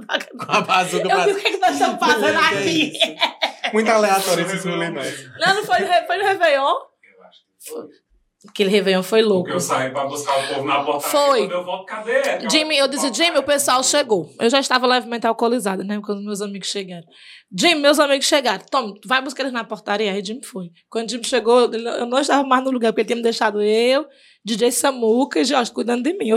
B: Com a bazuca
A: Eu vi o que, que nós estamos fazendo aqui.
B: isso? Muito aleatório esse rolê, não.
A: Não, não foi, no foi no Réveillon?
E: Eu.
A: Aquele Réveillon foi louco.
E: Porque eu saí pra buscar o povo na porta.
A: Foi.
E: Quando eu volto, cadê?
A: Jimmy, eu disse, Jimmy, o pessoal chegou. Eu já estava levemente alcoolizada, né? Quando meus amigos chegaram. Jimmy, meus amigos chegaram. Toma, tu vai buscar eles na portaria. Aí Jimmy foi. Quando Jimmy chegou, eu não estava mais no lugar, porque ele tinha me deixado eu, DJ Samuca e Jorge cuidando de mim.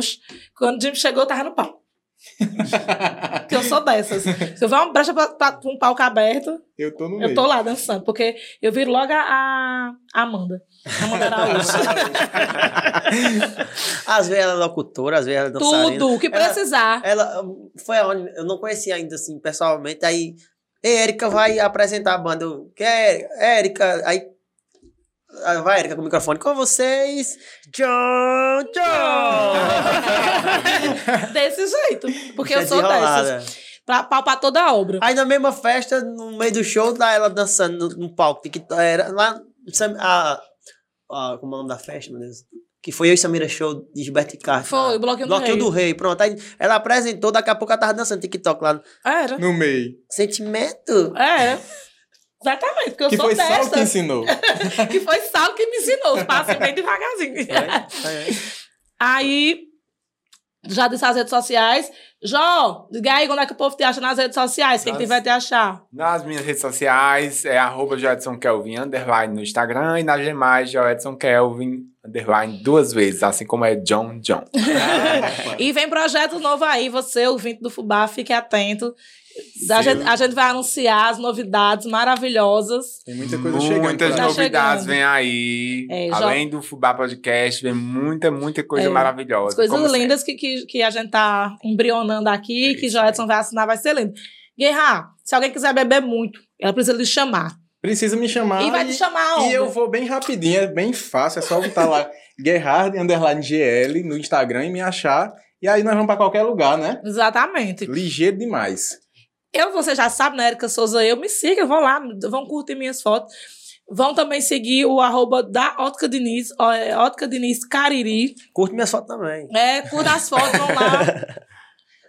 A: Quando Jimmy chegou, eu tava no pau. Porque eu sou dessas. Se eu ver uma brecha pra, pra, pra um palco aberto,
B: Eu tô no meio.
A: eu tô lá dançando. Porque eu viro logo a, a Amanda. Amanda Araújo.
D: Às vezes ela é locutora, às vezes ela é dançarina.
A: Tudo, o que
D: Ela-
A: precisar.
D: Ela hum, foi aonde eu não conhecia ainda assim pessoalmente. Aí, "Ei, Érica vai apresentar a banda. Eu, que é Érica? Aí vai Érica com o microfone com vocês. John, John.
A: Desse jeito. Porque eu sou dessas. Pra palpar toda a obra.
D: Aí na mesma festa, no meio do show, tá ela dançando no, no palco. Que era lá. A, a, como é o nome da festa, meu Deus? Que foi eu e Samira Show de Gilberto Carlos.
A: Foi, o Bloquinho do
D: Bloquinho
A: Rei.
D: do Rei. Pronto. Aí ela apresentou, daqui a pouco ela tava dançando TikTok lá.
A: Era.
B: No meio.
D: Sentimento.
A: Era. Exatamente, porque eu
B: Que
A: sou
B: foi
A: dessas.
B: Saulo que ensinou.
A: que foi Saulo que me ensinou. Os passos bem devagarzinho. Aí, já disse as redes sociais. Jó, diga aí quando é que o povo te acha nas redes sociais. Quem
C: Nas-
A: tiver te achar.
C: Nas minhas redes sociais é arroba Joedson Kelvin, underline no Instagram, e nas demais, Joedson Kelvin, underline duas vezes, assim como é John John.
A: E vem projeto novo aí, você, ouvinte do Fubá, fique atento. A gente, a gente vai anunciar as novidades maravilhosas.
B: Tem muita coisa chegando.
C: Muitas
B: por aí.
A: Tá
C: novidades
A: chegando.
C: vem aí.
A: É, já-
C: Além do Fubá Podcast, vem muita, muita coisa
A: É,
C: maravilhosa.
A: As coisas lindas que, que, que a gente tá embrionando aqui, que Joedson vai assinar, vai ser lindo. Guerra, se alguém quiser beber muito, ela precisa lhe chamar.
B: Precisa me chamar.
A: e vai te chamar onde?
B: E eu vou bem rapidinho, é bem fácil. É só botar lá Gerhard underline GL no Instagram e me achar. E aí nós vamos pra qualquer lugar, né?
A: Exatamente.
B: Ligeiro demais.
A: Eu, você já sabe, né, Erika Souza, eu me siga, vão lá, vão curtir minhas fotos. Vão também seguir o arroba da Ótica Diniz, é, Ótica Diniz Cariri.
D: Curte minhas fotos também.
A: É, curta as fotos, vão lá.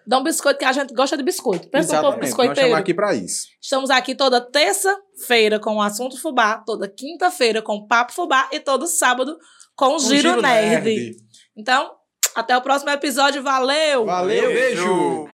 A: Dá um biscoito, que a gente gosta de biscoito. Pensa um pouco.
B: Nós
A: biscoiteiro.
B: chamamos aqui pra isso.
A: Estamos aqui toda terça-feira com o Assunto Fubá, toda quinta-feira com o Papo Fubá e todo sábado com o
B: Um
A: Giro, Nerd. Então, até o próximo episódio. Valeu!
B: Valeu, beijo.